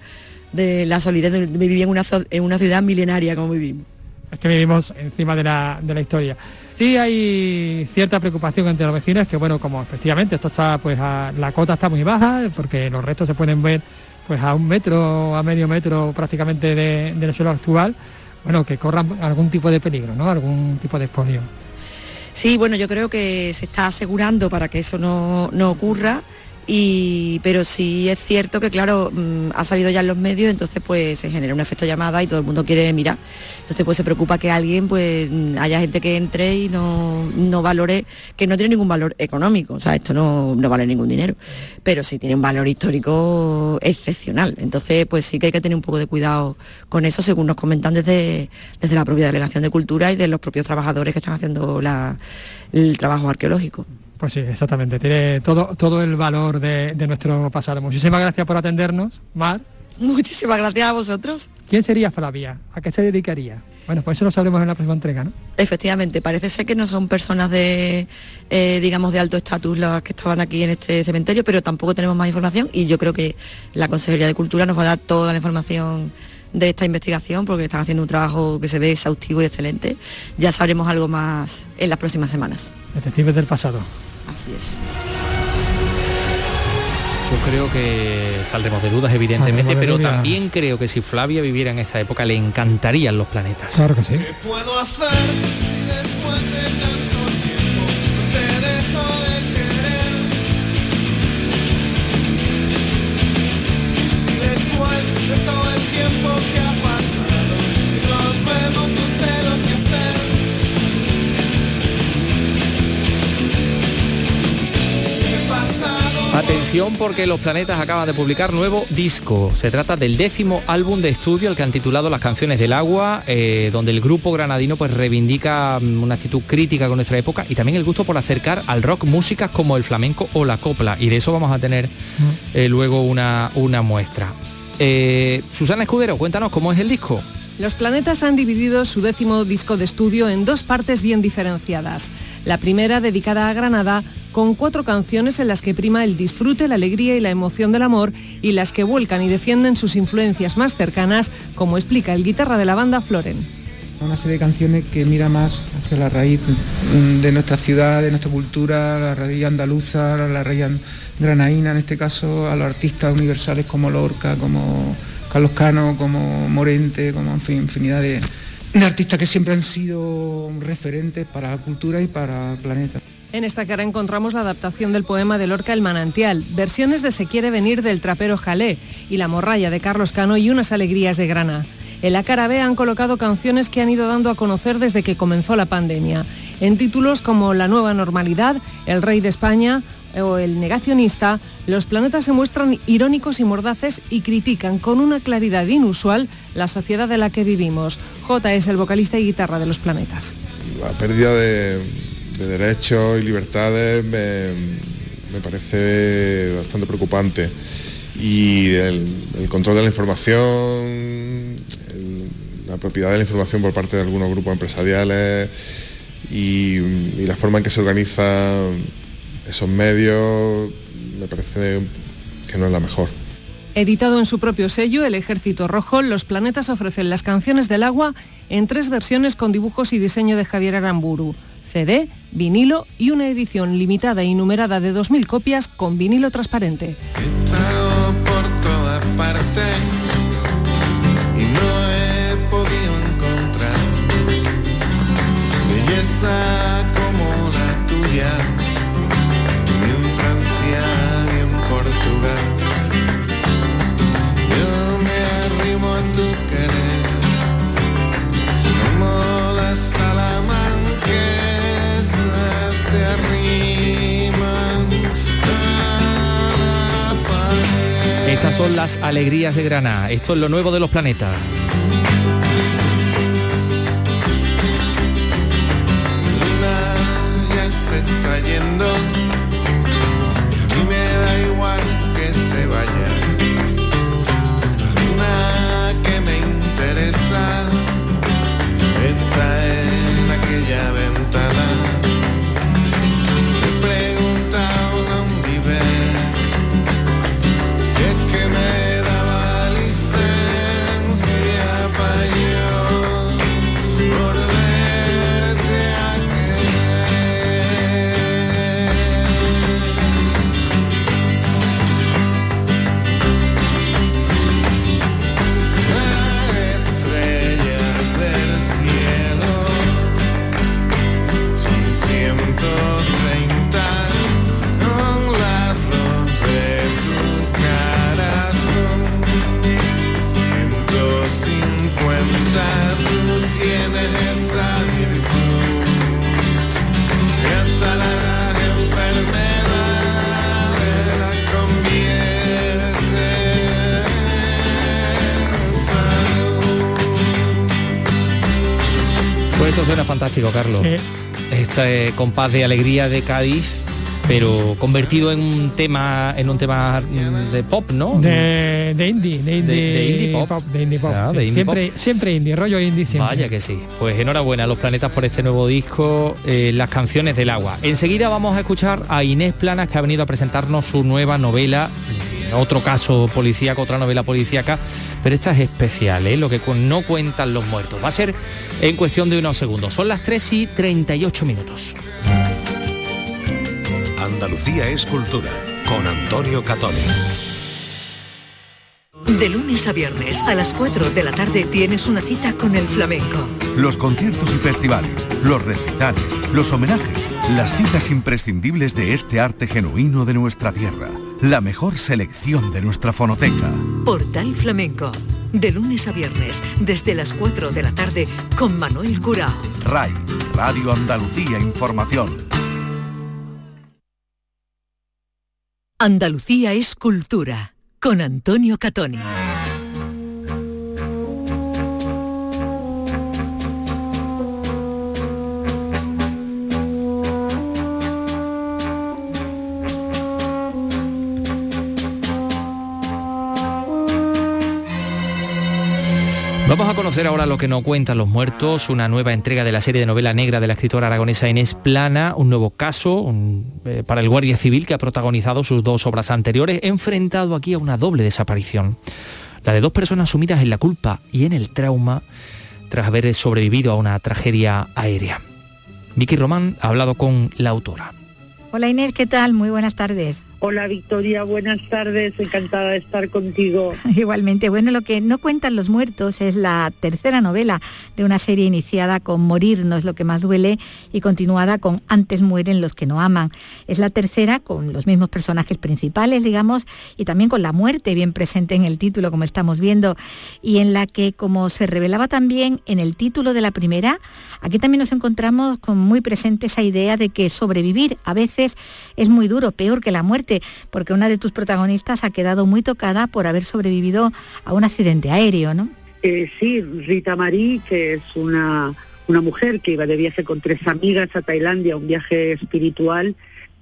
S18: de la solidez de vivir en una, en una ciudad milenaria como vivimos
S4: es que vivimos encima de la, historia. Sí hay cierta preocupación entre los vecinos, que bueno, como efectivamente esto está, pues la cota está muy baja, porque los restos se pueden ver pues a un metro, a medio metro prácticamente del suelo actual, bueno, que corran algún tipo de peligro, ¿no? Algún tipo de expolio.
S18: Sí, bueno, yo creo que se está asegurando para que eso no, no ocurra pero sí es cierto que, claro, mm, ha salido ya en los medios, entonces pues se genera un efecto llamada y todo el mundo quiere mirar. Entonces pues se preocupa que alguien, pues mm, haya gente que entre y no, no valore, que no tiene ningún valor económico, o sea, esto no, no vale ningún dinero, pero sí tiene un valor histórico excepcional. Entonces pues sí que hay que tener un poco de cuidado con eso, según nos comentan desde, desde la propia Delegación de Cultura y de los propios trabajadores que están haciendo el trabajo arqueológico.
S4: Pues sí, exactamente. Tiene todo, todo el valor de, nuestro pasado. Muchísimas gracias por atendernos, Mar.
S18: Muchísimas gracias a vosotros.
S4: ¿Quién sería Flavia? ¿A qué se dedicaría? Bueno, pues eso lo sabremos en la próxima entrega, ¿no?
S18: Efectivamente, parece ser que no son personas de, eh, digamos, de alto estatus las que estaban aquí en este cementerio, pero tampoco tenemos más información y yo creo que la Consejería de Cultura nos va a dar toda la información de esta investigación porque están haciendo un trabajo que se ve exhaustivo y excelente. Ya sabremos algo más en las próximas semanas.
S4: Detectives del pasado.
S18: Así es.
S2: Yo creo que saldremos de dudas, evidentemente, pero también creo que si Flavia viviera en esta época le encantarían los planetas.
S4: Claro que sí.
S2: Atención porque Los Planetas acaban de publicar nuevo disco. Se trata del décimo álbum de estudio, el que han titulado Las canciones del agua, eh, donde el grupo granadino pues reivindica mm, una actitud crítica con nuestra época y también el gusto por acercar al rock músicas como el flamenco o la copla. Y de eso vamos a tener mm. eh, luego una, una muestra. Eh, Susana Escudero, cuéntanos cómo es el disco.
S19: Los planetas han dividido su décimo disco de estudio en dos partes bien diferenciadas. La primera, dedicada a Granada, con cuatro canciones en las que prima el disfrute, la alegría y la emoción del amor y las que vuelcan y defienden sus influencias más cercanas, como explica el guitarra de la banda Floren.
S20: Una serie de canciones que mira más hacia la raíz de nuestra ciudad, de nuestra cultura, la raíz andaluza, la raíz granaína en este caso, a los artistas universales como Lorca, como Carlos Cano, como Morente, como infinidad de, artistas que siempre han sido referentes para la cultura y para el planeta.
S19: En esta cara encontramos la adaptación del poema de Lorca El Manantial, versiones de Se quiere venir del trapero Jalé y La morralla de Carlos Cano y unas alegrías de Grana. En la cara B han colocado canciones que han ido dando a conocer desde que comenzó la pandemia. En títulos como La nueva normalidad, El rey de España o El negacionista, los planetas se muestran irónicos y mordaces y critican con una claridad inusual la sociedad de la que vivimos. J es el vocalista y guitarra de los planetas.
S21: La pérdida de, derechos y libertades me, me parece bastante preocupante y el, control de la información, la propiedad de la información por parte de algunos grupos empresariales y, la forma en que se organizan esos medios me parece que no es la mejor.
S19: Editado en su propio sello, El Ejército Rojo, Los Planetas ofrecen las canciones del agua en tres versiones con dibujos y diseño de Javier Aramburu. CD, vinilo y una edición limitada y numerada de 2.000 copias con vinilo transparente.
S22: y no he podido encontrar belleza
S2: alegrías de Granada. Esto es lo nuevo de los planetas. Suena fantástico, Carlos. Este compás de alegría de Cádiz, pero convertido en un tema, en un tema mm, de pop, ¿no?
S4: De, de indie, de indie,
S2: de indie pop.
S4: de indie pop.
S2: Ah,
S4: sí.
S2: de indie
S4: siempre,
S2: pop.
S4: siempre indie, rollo indie siempre.
S2: Vaya que sí. Pues enhorabuena a los planetas por este nuevo disco, eh, Las canciones del agua. Enseguida vamos a escuchar a Inés Planas que ha venido a presentarnos su nueva novela, eh, otro caso policíaco, otra novela policíaca, pero esta es especial, ¿eh? lo que no cuentan los muertos. Va a ser en cuestión de unos segundos. Son las 3 y 38 minutos.
S6: Andalucía es cultura con Antonio Catoni.
S23: De lunes a viernes a las 4 de la tarde tienes una cita con el flamenco.
S24: Los conciertos y festivales, los recitales, los homenajes, las citas imprescindibles de este arte genuino de nuestra tierra, la mejor selección de nuestra fonoteca.
S23: Portal Flamenco. De lunes a viernes desde las 4 de la tarde con Manuel Curao.
S24: RAI, Radio Andalucía Información.
S23: Andalucía es cultura con Antonio Catoni.
S2: Vamos a conocer ahora lo que nos cuentan los muertos, una nueva entrega de la serie de novela negra de la escritora aragonesa Inés Plana, un nuevo caso eh, para el Guardia Civil que ha protagonizado sus dos obras anteriores, enfrentado aquí a una doble desaparición. La de dos personas sumidas en la culpa y en el trauma tras haber sobrevivido a una tragedia aérea. Vicky Román ha hablado con la autora.
S5: Hola Inés, ¿qué tal? Muy buenas tardes.
S25: Hola Victoria, buenas tardes, encantada de estar contigo.
S5: Igualmente, bueno, lo que no cuentan los muertos es la tercera novela de una serie iniciada con Morir no es lo que más duele y continuada con Antes mueren los que no aman. Es la tercera con los mismos personajes principales, digamos, y también con la muerte bien presente en el título, como estamos viendo, y en la que, como se revelaba también en el título de la primera, aquí también nos encontramos con muy presente esa idea de que sobrevivir a veces es muy duro, peor que la muerte porque una de tus protagonistas ha quedado muy tocada por haber sobrevivido a un accidente aéreo, ¿no?
S25: Eh, sí, Rita Marí, que es una, una mujer que iba de viaje con tres amigas a Tailandia, un viaje espiritual,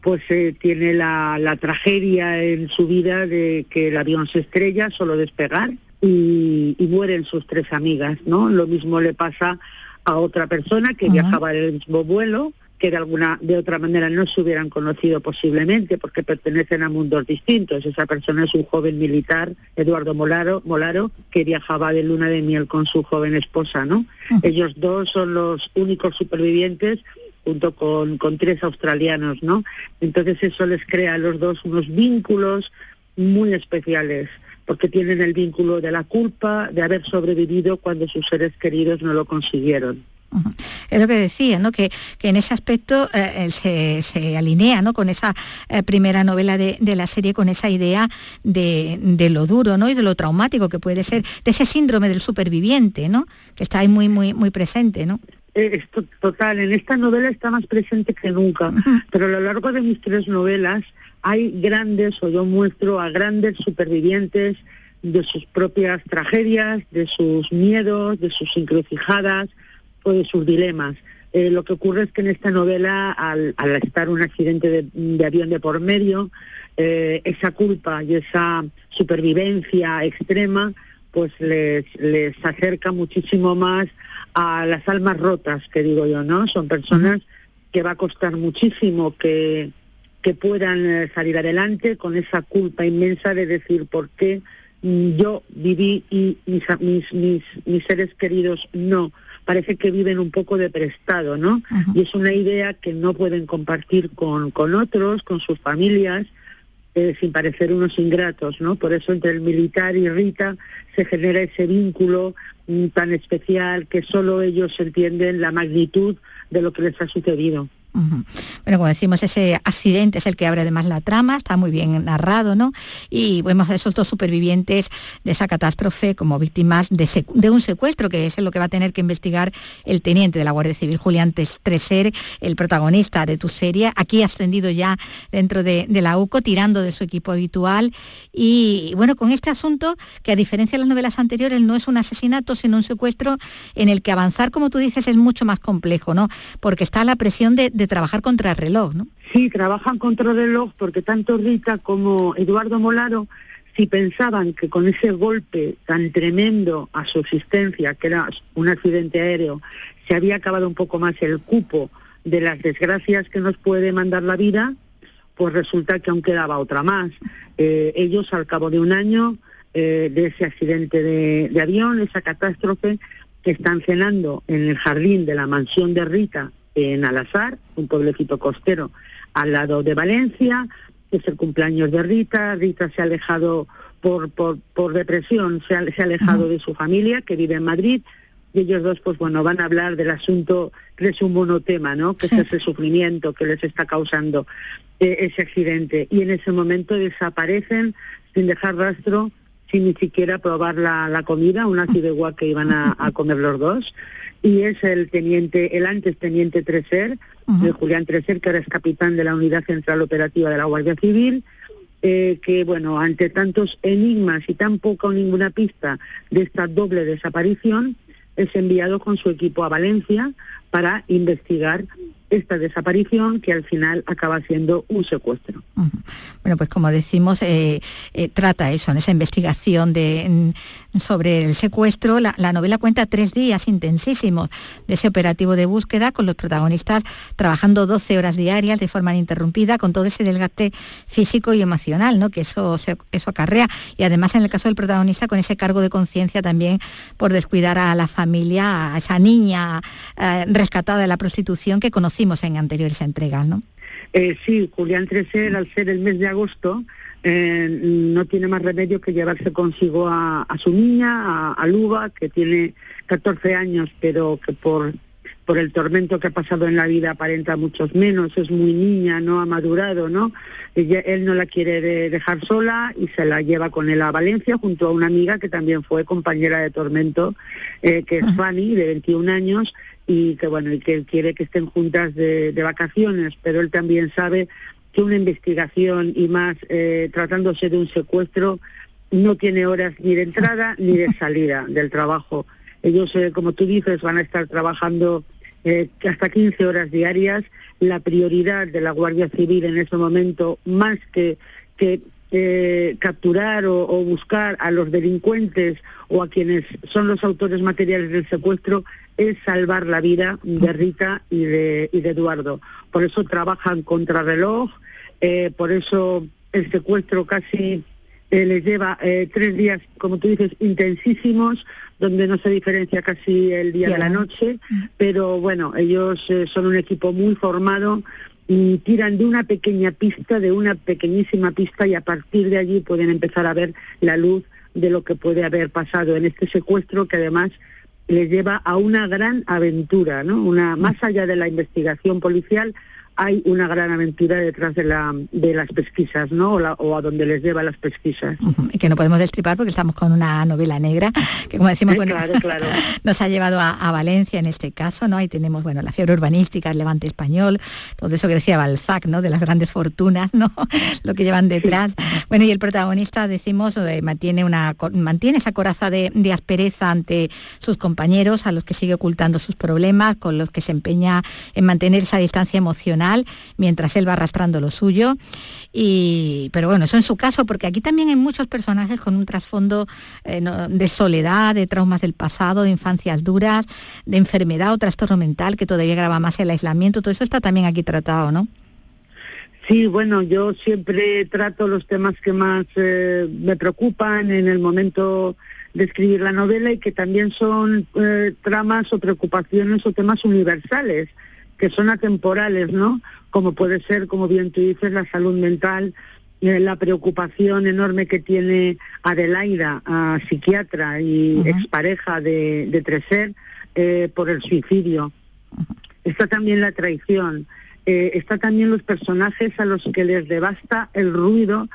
S25: pues eh, tiene la, tragedia en su vida de que el avión se estrella, solo despegar, y, mueren sus tres amigas, ¿no? Lo mismo le pasa a otra persona que viajaba en el mismo vuelo, que de alguna de otra manera no se hubieran conocido posiblemente porque pertenecen a mundos distintos. Esa persona es un joven militar, Eduardo Molaro, Molaro, que viajaba de luna de miel con su joven esposa, ¿no? Ellos dos son los únicos supervivientes junto con, con tres australianos, ¿no? Entonces eso les crea a los dos unos vínculos muy especiales porque tienen el vínculo de la culpa de haber sobrevivido cuando sus seres queridos no lo consiguieron.
S5: Es lo que decía, ¿no? que, en ese aspecto eh, se, alinea ¿no? con esa eh, primera novela de, la serie, con esa idea de, lo duro ¿no? y de lo traumático que puede ser, de ese síndrome del superviviente, ¿no? que está ahí muy, muy, muy presente. ¿no?
S25: Eh, es total, en esta novela está más presente que nunca, pero a lo largo de mis tres novelas hay grandes, o yo muestro a grandes supervivientes de sus propias tragedias, de sus miedos, de sus encrucijadas, de sus dilemas. Eh, lo que ocurre es que en esta novela, al, estar un accidente de, avión de por medio, eh, esa culpa y esa supervivencia extrema, pues les, les acerca muchísimo más a las almas rotas, que digo yo, ¿no? Son personas que va a costar muchísimo que, que puedan eh, salir adelante con esa culpa inmensa de decir por qué yo viví y mis, mis, mis seres queridos no parece que viven un poco de prestado, ¿no? Y es una idea que no pueden compartir con, con otros, con sus familias, eh, sin parecer unos ingratos, ¿no? Por eso entre el militar y Rita se genera ese vínculo mm, tan especial que solo ellos entienden la magnitud de lo que les ha sucedido.
S5: Bueno, como decimos, ese accidente es el que abre además la trama, está muy bien narrado, ¿no? Y vemos a esos dos supervivientes de esa catástrofe como víctimas de, un secuestro, que es lo que va a tener que investigar el teniente de la Guardia Civil, Julián Treser, el protagonista de tu serie, aquí ascendido ya dentro de, la UCO, tirando de su equipo habitual. Y bueno, con este asunto, que a diferencia de las novelas anteriores, no es un asesinato, sino un secuestro en el que avanzar, como tú dices, es mucho más complejo, ¿no? Porque está la presión de trabajar contra el reloj, ¿no?
S25: Sí, trabajan contra el reloj porque tanto Rita como Eduardo Molaro, si pensaban que con ese golpe tan tremendo a su existencia, que era un accidente aéreo, se había acabado un poco más el cupo de las desgracias que nos puede mandar la vida, pues resulta que aún quedaba otra más. Eh, ellos al cabo de un año eh, de ese accidente de, de avión, esa catástrofe, que están cenando en el jardín de la mansión de Rita en Alazar, un pueblecito costero al lado de Valencia, es el cumpleaños de Rita, Rita se ha alejado por, por, por depresión, se ha, se ha alejado de su familia que vive en Madrid, y ellos dos, pues bueno, van a hablar del asunto que es un monotema, ¿no? Que es ese sufrimiento que les está causando eh, ese accidente. Y en ese momento desaparecen sin dejar rastro, sin ni siquiera probar la, la comida, una fideuá que iban a, a comer los dos. Y es el teniente, el antes teniente Treser, Julián Treser, que ahora es capitán de la Unidad Central Operativa de la Guardia Civil, eh, que bueno, ante tantos enigmas y tan poca o ninguna pista de esta doble desaparición, es enviado con su equipo a Valencia para investigar esta desaparición que al final acaba siendo un secuestro.
S5: Bueno, pues como decimos, eh, eh, trata eso, en esa investigación de, sobre el secuestro. La, novela cuenta tres días intensísimos de ese operativo de búsqueda con los protagonistas trabajando 12 horas diarias de forma ininterrumpida con todo ese desgaste físico y emocional ¿no? que eso, eso acarrea. Y además en el caso del protagonista con ese cargo de conciencia también por descuidar a la familia, a esa niña eh, rescatada de la prostitución que conocimos en anteriores entregas. ¿no?
S25: Eh, sí, Julián Treser, al ser el mes de agosto, eh, no tiene más remedio que llevarse consigo a, su niña, a, a, Luba, que tiene 14 años, pero que por por el tormento que ha pasado en la vida aparenta muchos menos, es muy niña, no ha madurado, ¿no? él no la quiere dejar sola y se la lleva con él a Valencia junto a una amiga que también fue compañera de tormento, eh, que es Fanny, de 21 años, y que bueno, y que quiere que estén juntas de, vacaciones, pero él también sabe que una investigación y más eh, tratándose de un secuestro no tiene horas ni de entrada ni de salida del trabajo. Ellos, eh, como tú dices, van a estar trabajando eh, hasta 15 horas diarias. La prioridad de la Guardia Civil en ese momento, más que, que eh, capturar o, buscar a los delincuentes o a quienes son los autores materiales del secuestro, es salvar la vida de Rita y de, Eduardo. Por eso trabajan contra reloj, eh, por eso el secuestro casi eh, les lleva eh, tres días, como tú dices, intensísimos, donde no se diferencia casi el día de la noche, mm. pero bueno, ellos eh, son un equipo muy formado y tiran de una pequeña pista, de una pequeñísima pista, y a partir de allí pueden empezar a ver la luz de lo que puede haber pasado en este secuestro, que además les lleva a una gran aventura, ¿no? Una, más allá de la investigación policial, hay una gran aventura detrás de, la, de las pesquisas, ¿no? O, a donde les lleva las pesquisas.
S5: Y que no podemos destripar porque estamos con una novela negra, que como decimos, bueno, nos ha llevado a, Valencia en este caso, ¿no? Ahí tenemos, bueno, la fiebre urbanística, el levante español, todo eso que decía Balzac, ¿no? De las grandes fortunas, ¿no? Lo que llevan detrás. Bueno, y el protagonista, decimos, eh, mantiene, una, mantiene esa coraza de, de aspereza ante sus compañeros, a los que sigue ocultando sus problemas, con los que se empeña en mantener esa distancia emocional mientras él va arrastrando lo suyo. Y, pero bueno, eso en su caso, porque aquí también hay muchos personajes con un trasfondo eh, de soledad, de traumas del pasado, de infancias duras, de enfermedad o trastorno mental, que todavía graba más el aislamiento. Todo eso está también aquí tratado, ¿no?
S25: Sí, bueno, yo siempre trato los temas que más eh, me preocupan en el momento de escribir la novela y que también son eh, tramas o preocupaciones o temas universales que son atemporales, ¿no? Como puede ser, como bien tú dices, la salud mental, eh, la preocupación enorme que tiene Adelaida, psiquiatra y expareja de, de Treser, eh, por el suicidio. Está también la traición. Eh, está también los personajes a los que les devasta el ruido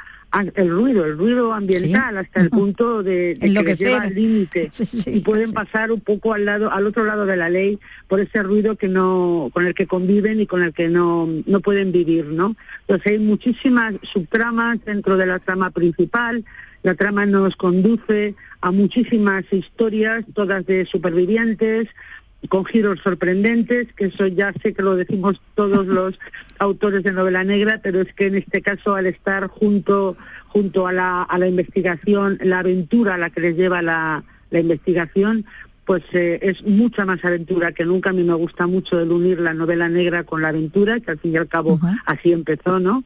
S25: el ruido, el ruido ambiental hasta el punto de, que lleva al límite. Y pueden pasar un poco al lado, al otro lado de la ley por ese ruido que no, con el que conviven y con el que no, no pueden vivir, ¿no? Entonces hay muchísimas subtramas dentro de la trama principal, la trama nos conduce a muchísimas historias, todas de supervivientes, con giros sorprendentes, que eso ya sé que lo decimos todos los autores de novela negra, pero es que en este caso al estar junto, junto a, la, a la investigación, la aventura a la que les lleva la, la investigación, pues eh, es mucha más aventura que nunca. A mí me gusta mucho el unir la novela negra con la aventura, que al fin y al cabo así empezó, ¿no?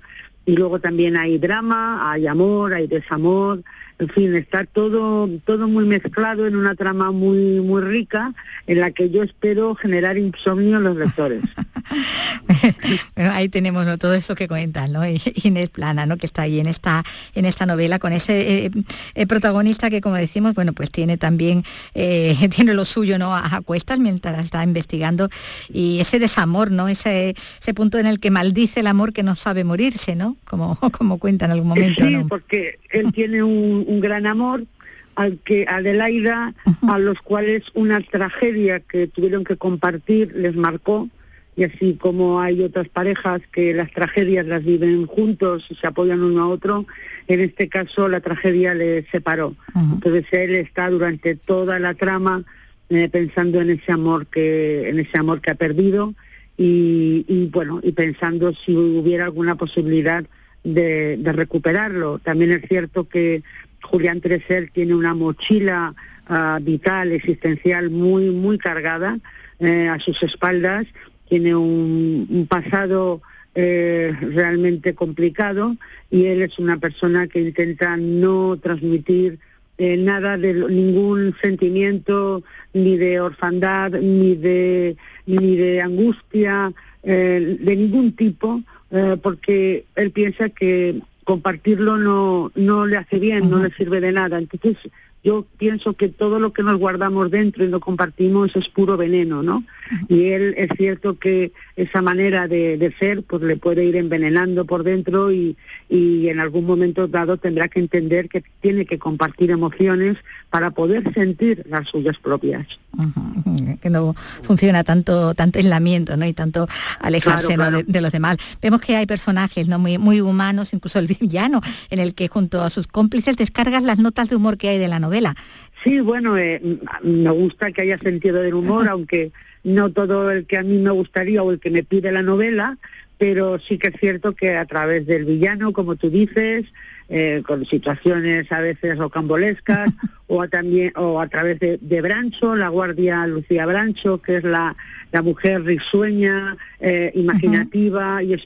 S25: Y luego también hay drama, hay amor, hay desamor, en fin, está todo, todo muy mezclado en una trama muy, muy rica en la que yo espero generar insomnio en los lectores.
S5: ahí tenemos todo eso que comentan, ¿no? Inés Plana, ¿no? Que está ahí en esta, en esta novela con ese eh, eh, protagonista que, como decimos, bueno, pues tiene también, eh, tiene lo suyo, ¿no? A, cuestas mientras está investigando y ese desamor, ¿no? Ese, ese punto en el que maldice el amor que no sabe morirse, ¿no? Como, como cuenta en algún momento.
S25: Sí, porque él tiene un un, gran amor al que Adelaida, a los cuales una tragedia que tuvieron que compartir les marcó, y así como hay otras parejas que las tragedias las viven juntos y se apoyan uno a otro, en este caso la tragedia les separó. Entonces él está durante toda la trama eh, pensando en ese amor que, en ese amor que ha perdido y, y bueno, y pensando si hubiera alguna posibilidad de, de recuperarlo. También es cierto que Julián Treser tiene una mochila ah, vital, existencial muy, muy cargada eh, a sus espaldas, tiene un, pasado eh, realmente complicado y él es una persona que intenta no transmitir eh, nada de ningún sentimiento ni de orfandad ni de ni de angustia de ningún tipo eh, porque él piensa que compartirlo no, no le hace bien, no le sirve de nada. Entonces, yo pienso que todo lo que nos guardamos dentro y lo compartimos es puro veneno, ¿no? Y él es cierto que esa manera de, ser pues le puede ir envenenando por dentro y, y, en algún momento dado tendrá que entender que tiene que compartir emociones para poder sentir las suyas propias.
S5: Que no funciona tanto tanto aislamiento ¿no? y tanto alejarse De, los demás. Vemos que hay personajes ¿no? muy, muy humanos, incluso el villano, en el que junto a sus cómplices descargas las notas de humor que hay de la novela.
S25: Sí, bueno, eh, me gusta que haya sentido del humor, aunque no todo el que a mí me gustaría o el que me pide la novela, pero sí que es cierto que a través del villano, como tú dices, eh, con situaciones a veces rocambolescas, o a, también o a través de, Brancho, la guardia Lucía Brancho, que es la, la mujer risueña, eh, imaginativa y,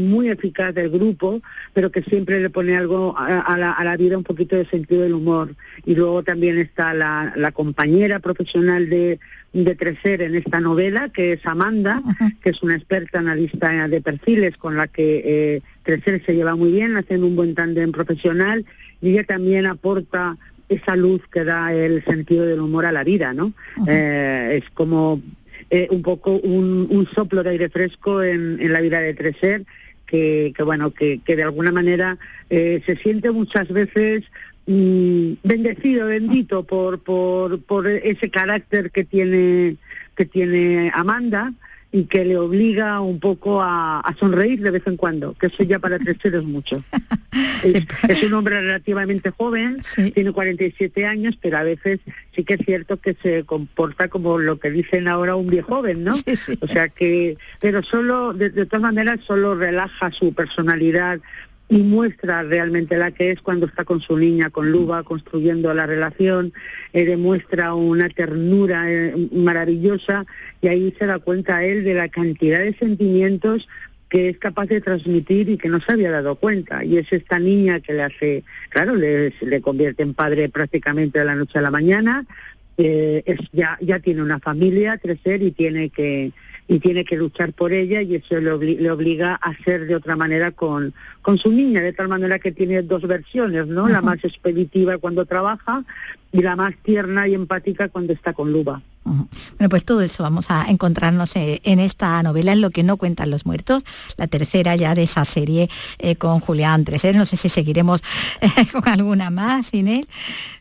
S25: muy eficaz del grupo, pero que siempre le pone algo a, la, a, la, vida un poquito de sentido del humor. Y luego también está la, la compañera profesional de, de Treser en esta novela, que es Amanda, que es una experta analista de perfiles con la que eh, Treser se lleva muy bien, haciendo un buen tándem profesional, y ella también aporta esa luz que da el sentido del humor a la vida, ¿no? Eh, es como eh, un poco un, soplo de aire fresco en, la vida de Treser, que, bueno, que, de alguna manera eh, se siente muchas veces mm, bendecido, bendito por, por, por ese carácter que tiene, que tiene Amanda y que le obliga un poco a, sonreír de vez en cuando, que eso ya para crecer es mucho. es, un hombre relativamente joven, tiene 47 años, pero a veces sí que es cierto que se comporta como lo que dicen ahora un viejo joven, ¿no? o sea que, pero solo, de todas maneras, solo relaja su personalidad y muestra realmente la que es cuando está con su niña, con Luba, construyendo la relación, eh, demuestra una ternura eh, maravillosa y ahí se da cuenta él de la cantidad de sentimientos que es capaz de transmitir y que no se había dado cuenta. Y es esta niña que le hace, claro, le, le convierte en padre prácticamente de la noche a la mañana, eh, es, ya, ya tiene una familia, crecer y tiene que y tiene que luchar por ella y eso le, obliga a ser de otra manera con, con su niña, de tal manera que tiene dos versiones, ¿no? La más expeditiva cuando trabaja y la más tierna y empática cuando está con Luba.
S5: Bueno, pues todo eso vamos a encontrarnos eh, en esta novela, en lo que no cuentan los muertos, la tercera ya de esa serie eh, con Julián Treser. No sé si seguiremos con alguna más, Inés.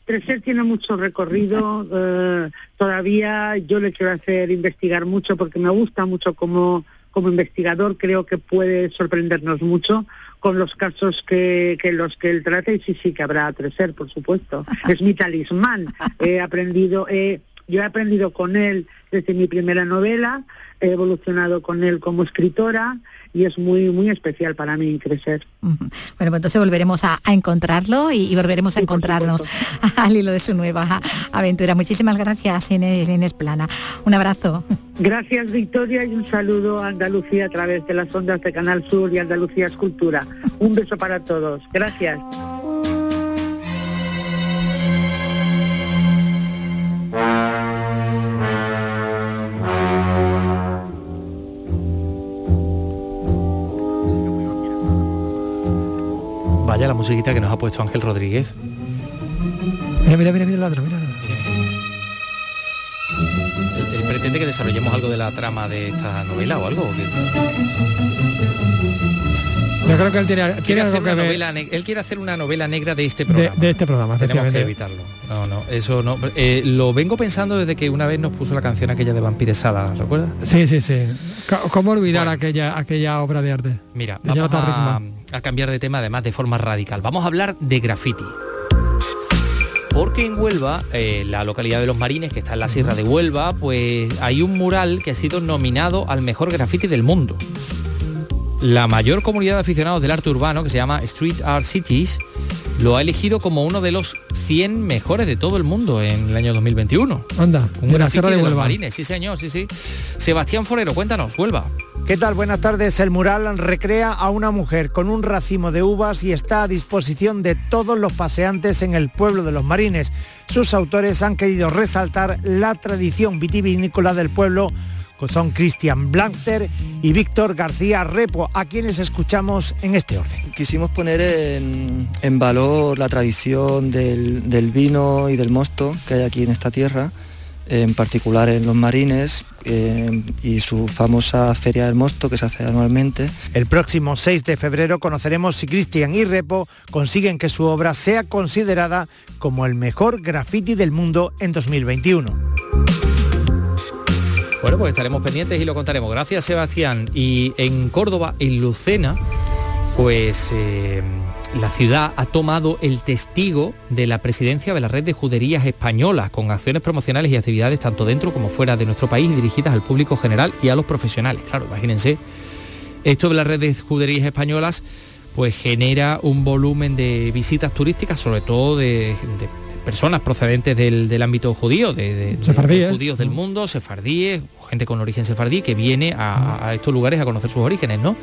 S25: Treser tiene mucho recorrido, eh, todavía yo le quiero hacer investigar mucho porque me gusta mucho como, como investigador, creo que puede sorprendernos mucho con los casos que, que los que él trata y sí, sí que habrá Treser, por supuesto. Es mi talismán. He aprendido, he yo he aprendido con él desde mi primera novela, he evolucionado con él como escritora y es muy muy especial para mí crecer. Bueno,
S5: pues entonces volveremos a, encontrarlo y, volveremos a encontrarnos al hilo de su nueva aventura. Muchísimas gracias, Inés, Inés Plana. Un abrazo.
S25: Gracias, Victoria, y un saludo a Andalucía a través de las ondas de Canal Sur y Andalucía Escultura. Un beso para todos. Gracias.
S2: Musiquita que nos ha puesto Ángel Rodríguez.
S4: Mira, mira, mira, mira el ladro, mira.
S2: ¿Él, pretende que desarrollemos algo de la trama de esta novela o algo?
S4: Yo creo que él tiene, quiere algo que
S2: novela, Él quiere hacer una novela negra de este programa.
S4: De, este programa,
S2: Tenemos que evitarlo. No, no, eso no. Eh, lo vengo pensando desde que una vez nos puso la canción aquella de Vampiresada, ¿recuerdas?
S4: Sí, sí, sí. ¿Cómo olvidar aquella, aquella obra de arte?
S2: Mira, vamos a, a cambiar de tema además de forma radical. Vamos a hablar de graffiti. Porque en Huelva, eh, la localidad de Los Marines, que está en la Sierra de Huelva, pues hay un mural que ha sido nominado al mejor graffiti del mundo. La mayor comunidad de aficionados del arte urbano, que se llama Street Art Cities, lo ha elegido como uno de los 100 mejores de todo el mundo en el año 2021.
S4: Anda,
S2: un de Sierra de, Huelva. Los Marines, sí señor, sí, sí. Sebastián Forero, cuéntanos, Huelva.
S26: ¿Qué tal? Buenas tardes. El mural recrea a una mujer con un racimo de uvas y está a disposición de todos los paseantes en el pueblo de los Marines. Sus autores han querido resaltar la tradición vitivinícola del pueblo son Cristian Blanter y Víctor García Repo, a quienes escuchamos en este orden.
S27: Quisimos poner en, valor la tradición del, del vino y del mosto que hay aquí en esta tierra en particular en los marines eh, y su famosa Feria del Mosto que se hace anualmente.
S26: El próximo 6 de febrero conoceremos si Cristian y Repo consiguen que su obra sea considerada como el mejor graffiti del mundo en 2021.
S2: Bueno, pues estaremos pendientes y lo contaremos. Gracias, Sebastián. Y en Córdoba, en Lucena, pues... Eh, la ciudad ha tomado el testigo de la presidencia de la red de juderías españolas, con acciones promocionales y actividades tanto dentro como fuera de nuestro país dirigidas al público general y a los profesionales. Claro, imagínense, esto de la red de juderías españolas pues genera un volumen de visitas turísticas, sobre todo de, personas procedentes del, ámbito judío, de, de judíos del mundo, sefardíes, gente con origen sefardí que viene a, estos lugares a conocer sus orígenes, ¿no?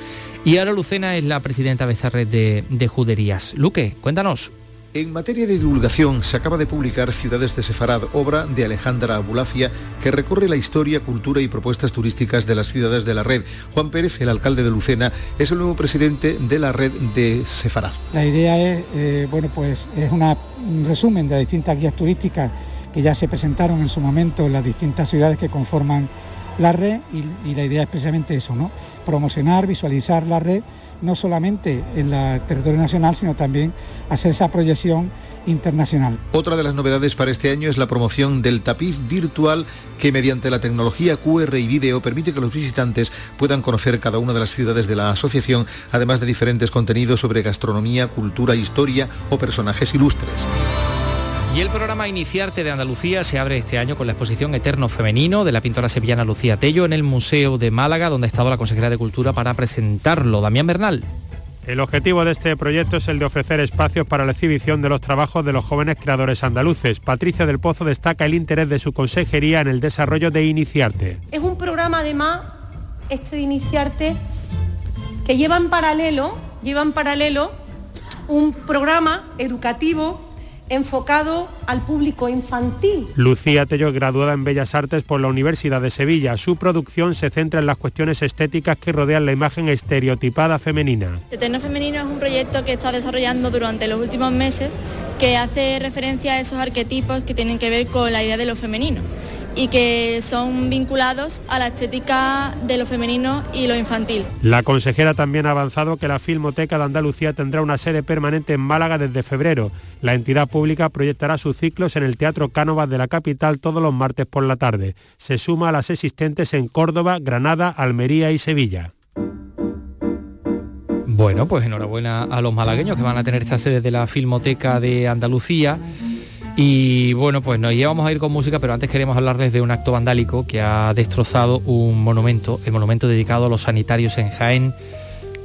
S2: Y ahora Lucena es la presidenta de esa red de, de juderías. Luque, cuéntanos.
S15: En materia de divulgación, se acaba de publicar Ciudades de Sefarad, obra de Alejandra Abulafia, que recorre la historia, cultura y propuestas turísticas de las ciudades de la red. Juan Pérez, el alcalde de Lucena, es el nuevo presidente de la red de Sefarad.
S28: La idea es, eh, bueno, pues es un resumen de distintas guías turísticas que ya se presentaron en su momento en las distintas ciudades que conforman la red y, la idea es precisamente eso, ¿no? Promocionar, visualizar la red no solamente en el territorio nacional, sino también hacer esa proyección internacional.
S15: Otra de las novedades para este año es la promoción del tapiz virtual que mediante la tecnología QR y vídeo permite que los visitantes puedan conocer cada una de las ciudades de la asociación, además de diferentes contenidos sobre gastronomía, cultura, historia o personajes ilustres.
S2: Y el programa Iniciarte de Andalucía se abre este año con la exposición Eterno Femenino de la pintora sevillana Lucía Tello en el Museo de Málaga, donde ha estado la consejera de Cultura para presentarlo. Damián Bernal.
S29: El objetivo de este proyecto es el de ofrecer espacios para la exhibición de los trabajos de los jóvenes creadores andaluces. Patricia del Pozo destaca el interés de su consejería en el desarrollo de Iniciarte.
S30: Es un programa además, este de Iniciarte, que lleva en paralelo, lleva en paralelo un programa educativo enfocado al público infantil.
S29: Lucía Tello es graduada en Bellas Artes por la Universidad de Sevilla. Su producción se centra en las cuestiones estéticas que rodean la imagen estereotipada femenina.
S31: Eterno Femenino es un proyecto que está desarrollando durante los últimos meses que hace referencia a esos arquetipos que tienen que ver con la idea de lo femenino y que son vinculados a la estética de lo femenino y lo infantil.
S29: La consejera también ha avanzado que la Filmoteca de Andalucía tendrá una sede permanente en Málaga desde febrero. La entidad pública proyectará sus ciclos en el Teatro Cánovas de la capital todos los martes por la tarde. Se suma a las existentes en Córdoba, Granada, Almería y Sevilla.
S2: Bueno, pues enhorabuena a los malagueños que van a tener esta sede de la Filmoteca de Andalucía. Y bueno, pues nos llevamos a ir con música, pero antes queremos hablarles de un acto vandálico que ha destrozado un monumento, el monumento dedicado a los sanitarios en Jaén,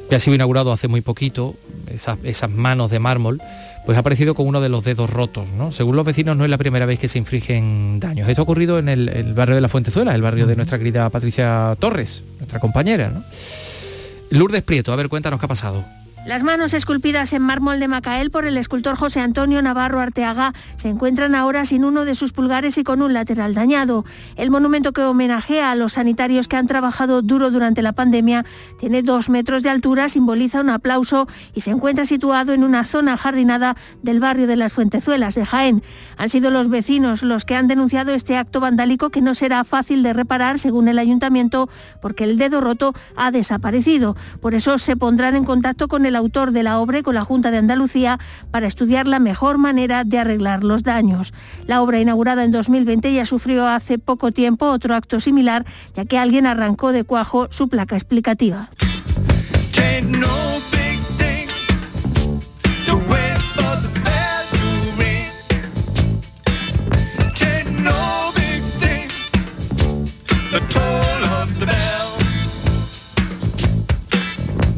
S2: que ha sido inaugurado hace muy poquito, esas, manos de mármol, pues ha aparecido con uno de los dedos rotos. ¿no? Según los vecinos no es la primera vez que se infringen daños. Esto ha ocurrido en el, barrio de la Fuentezuela, el barrio de nuestra querida Patricia Torres, nuestra compañera. ¿no? Lourdes Prieto, a ver, cuéntanos qué ha pasado.
S30: Las manos esculpidas en mármol de Macael por el escultor José Antonio Navarro Arteaga se encuentran ahora sin uno de sus pulgares y con un lateral dañado. El monumento que homenajea a los sanitarios que han trabajado duro durante la pandemia tiene dos metros de altura, simboliza un aplauso y se encuentra situado en una zona jardinada del barrio de las Fuentezuelas de Jaén. Han sido los vecinos los que han denunciado este acto vandálico que no será fácil de reparar según el ayuntamiento porque el dedo roto ha desaparecido. Por eso se pondrán en contacto con el el autor de la obra con la Junta de Andalucía para estudiar la mejor manera de arreglar los daños. La obra inaugurada en 2020 ya sufrió hace poco tiempo otro acto similar, ya que alguien arrancó de cuajo su placa explicativa.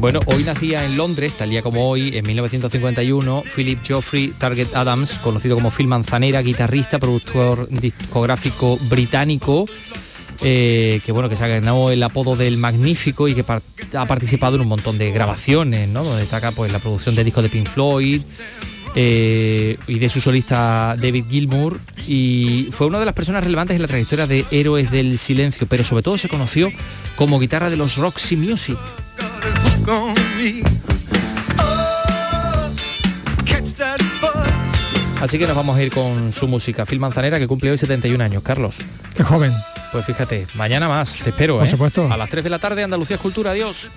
S2: Bueno, hoy nacía en Londres, tal día como hoy, en 1951, Philip Geoffrey Target Adams, conocido como Phil Manzanera, guitarrista, productor discográfico británico, eh, que bueno, que se ha ganado el apodo del Magnífico y que ha participado en un montón de grabaciones, ¿no? Donde destaca pues la producción de discos de Pink Floyd, eh, y de su solista David Gilmour y fue una de las personas relevantes en la trayectoria de Héroes del Silencio, pero sobre todo se conoció como guitarra de los Roxy Music. Así que nos vamos a ir con su música. Phil Manzanera, que cumple hoy 71 años. Carlos.
S4: Qué joven.
S2: Pues fíjate, mañana más, te espero.
S4: Por
S2: ¿eh?
S4: supuesto.
S2: A las 3 de la tarde, Andalucía Escultura. Adiós.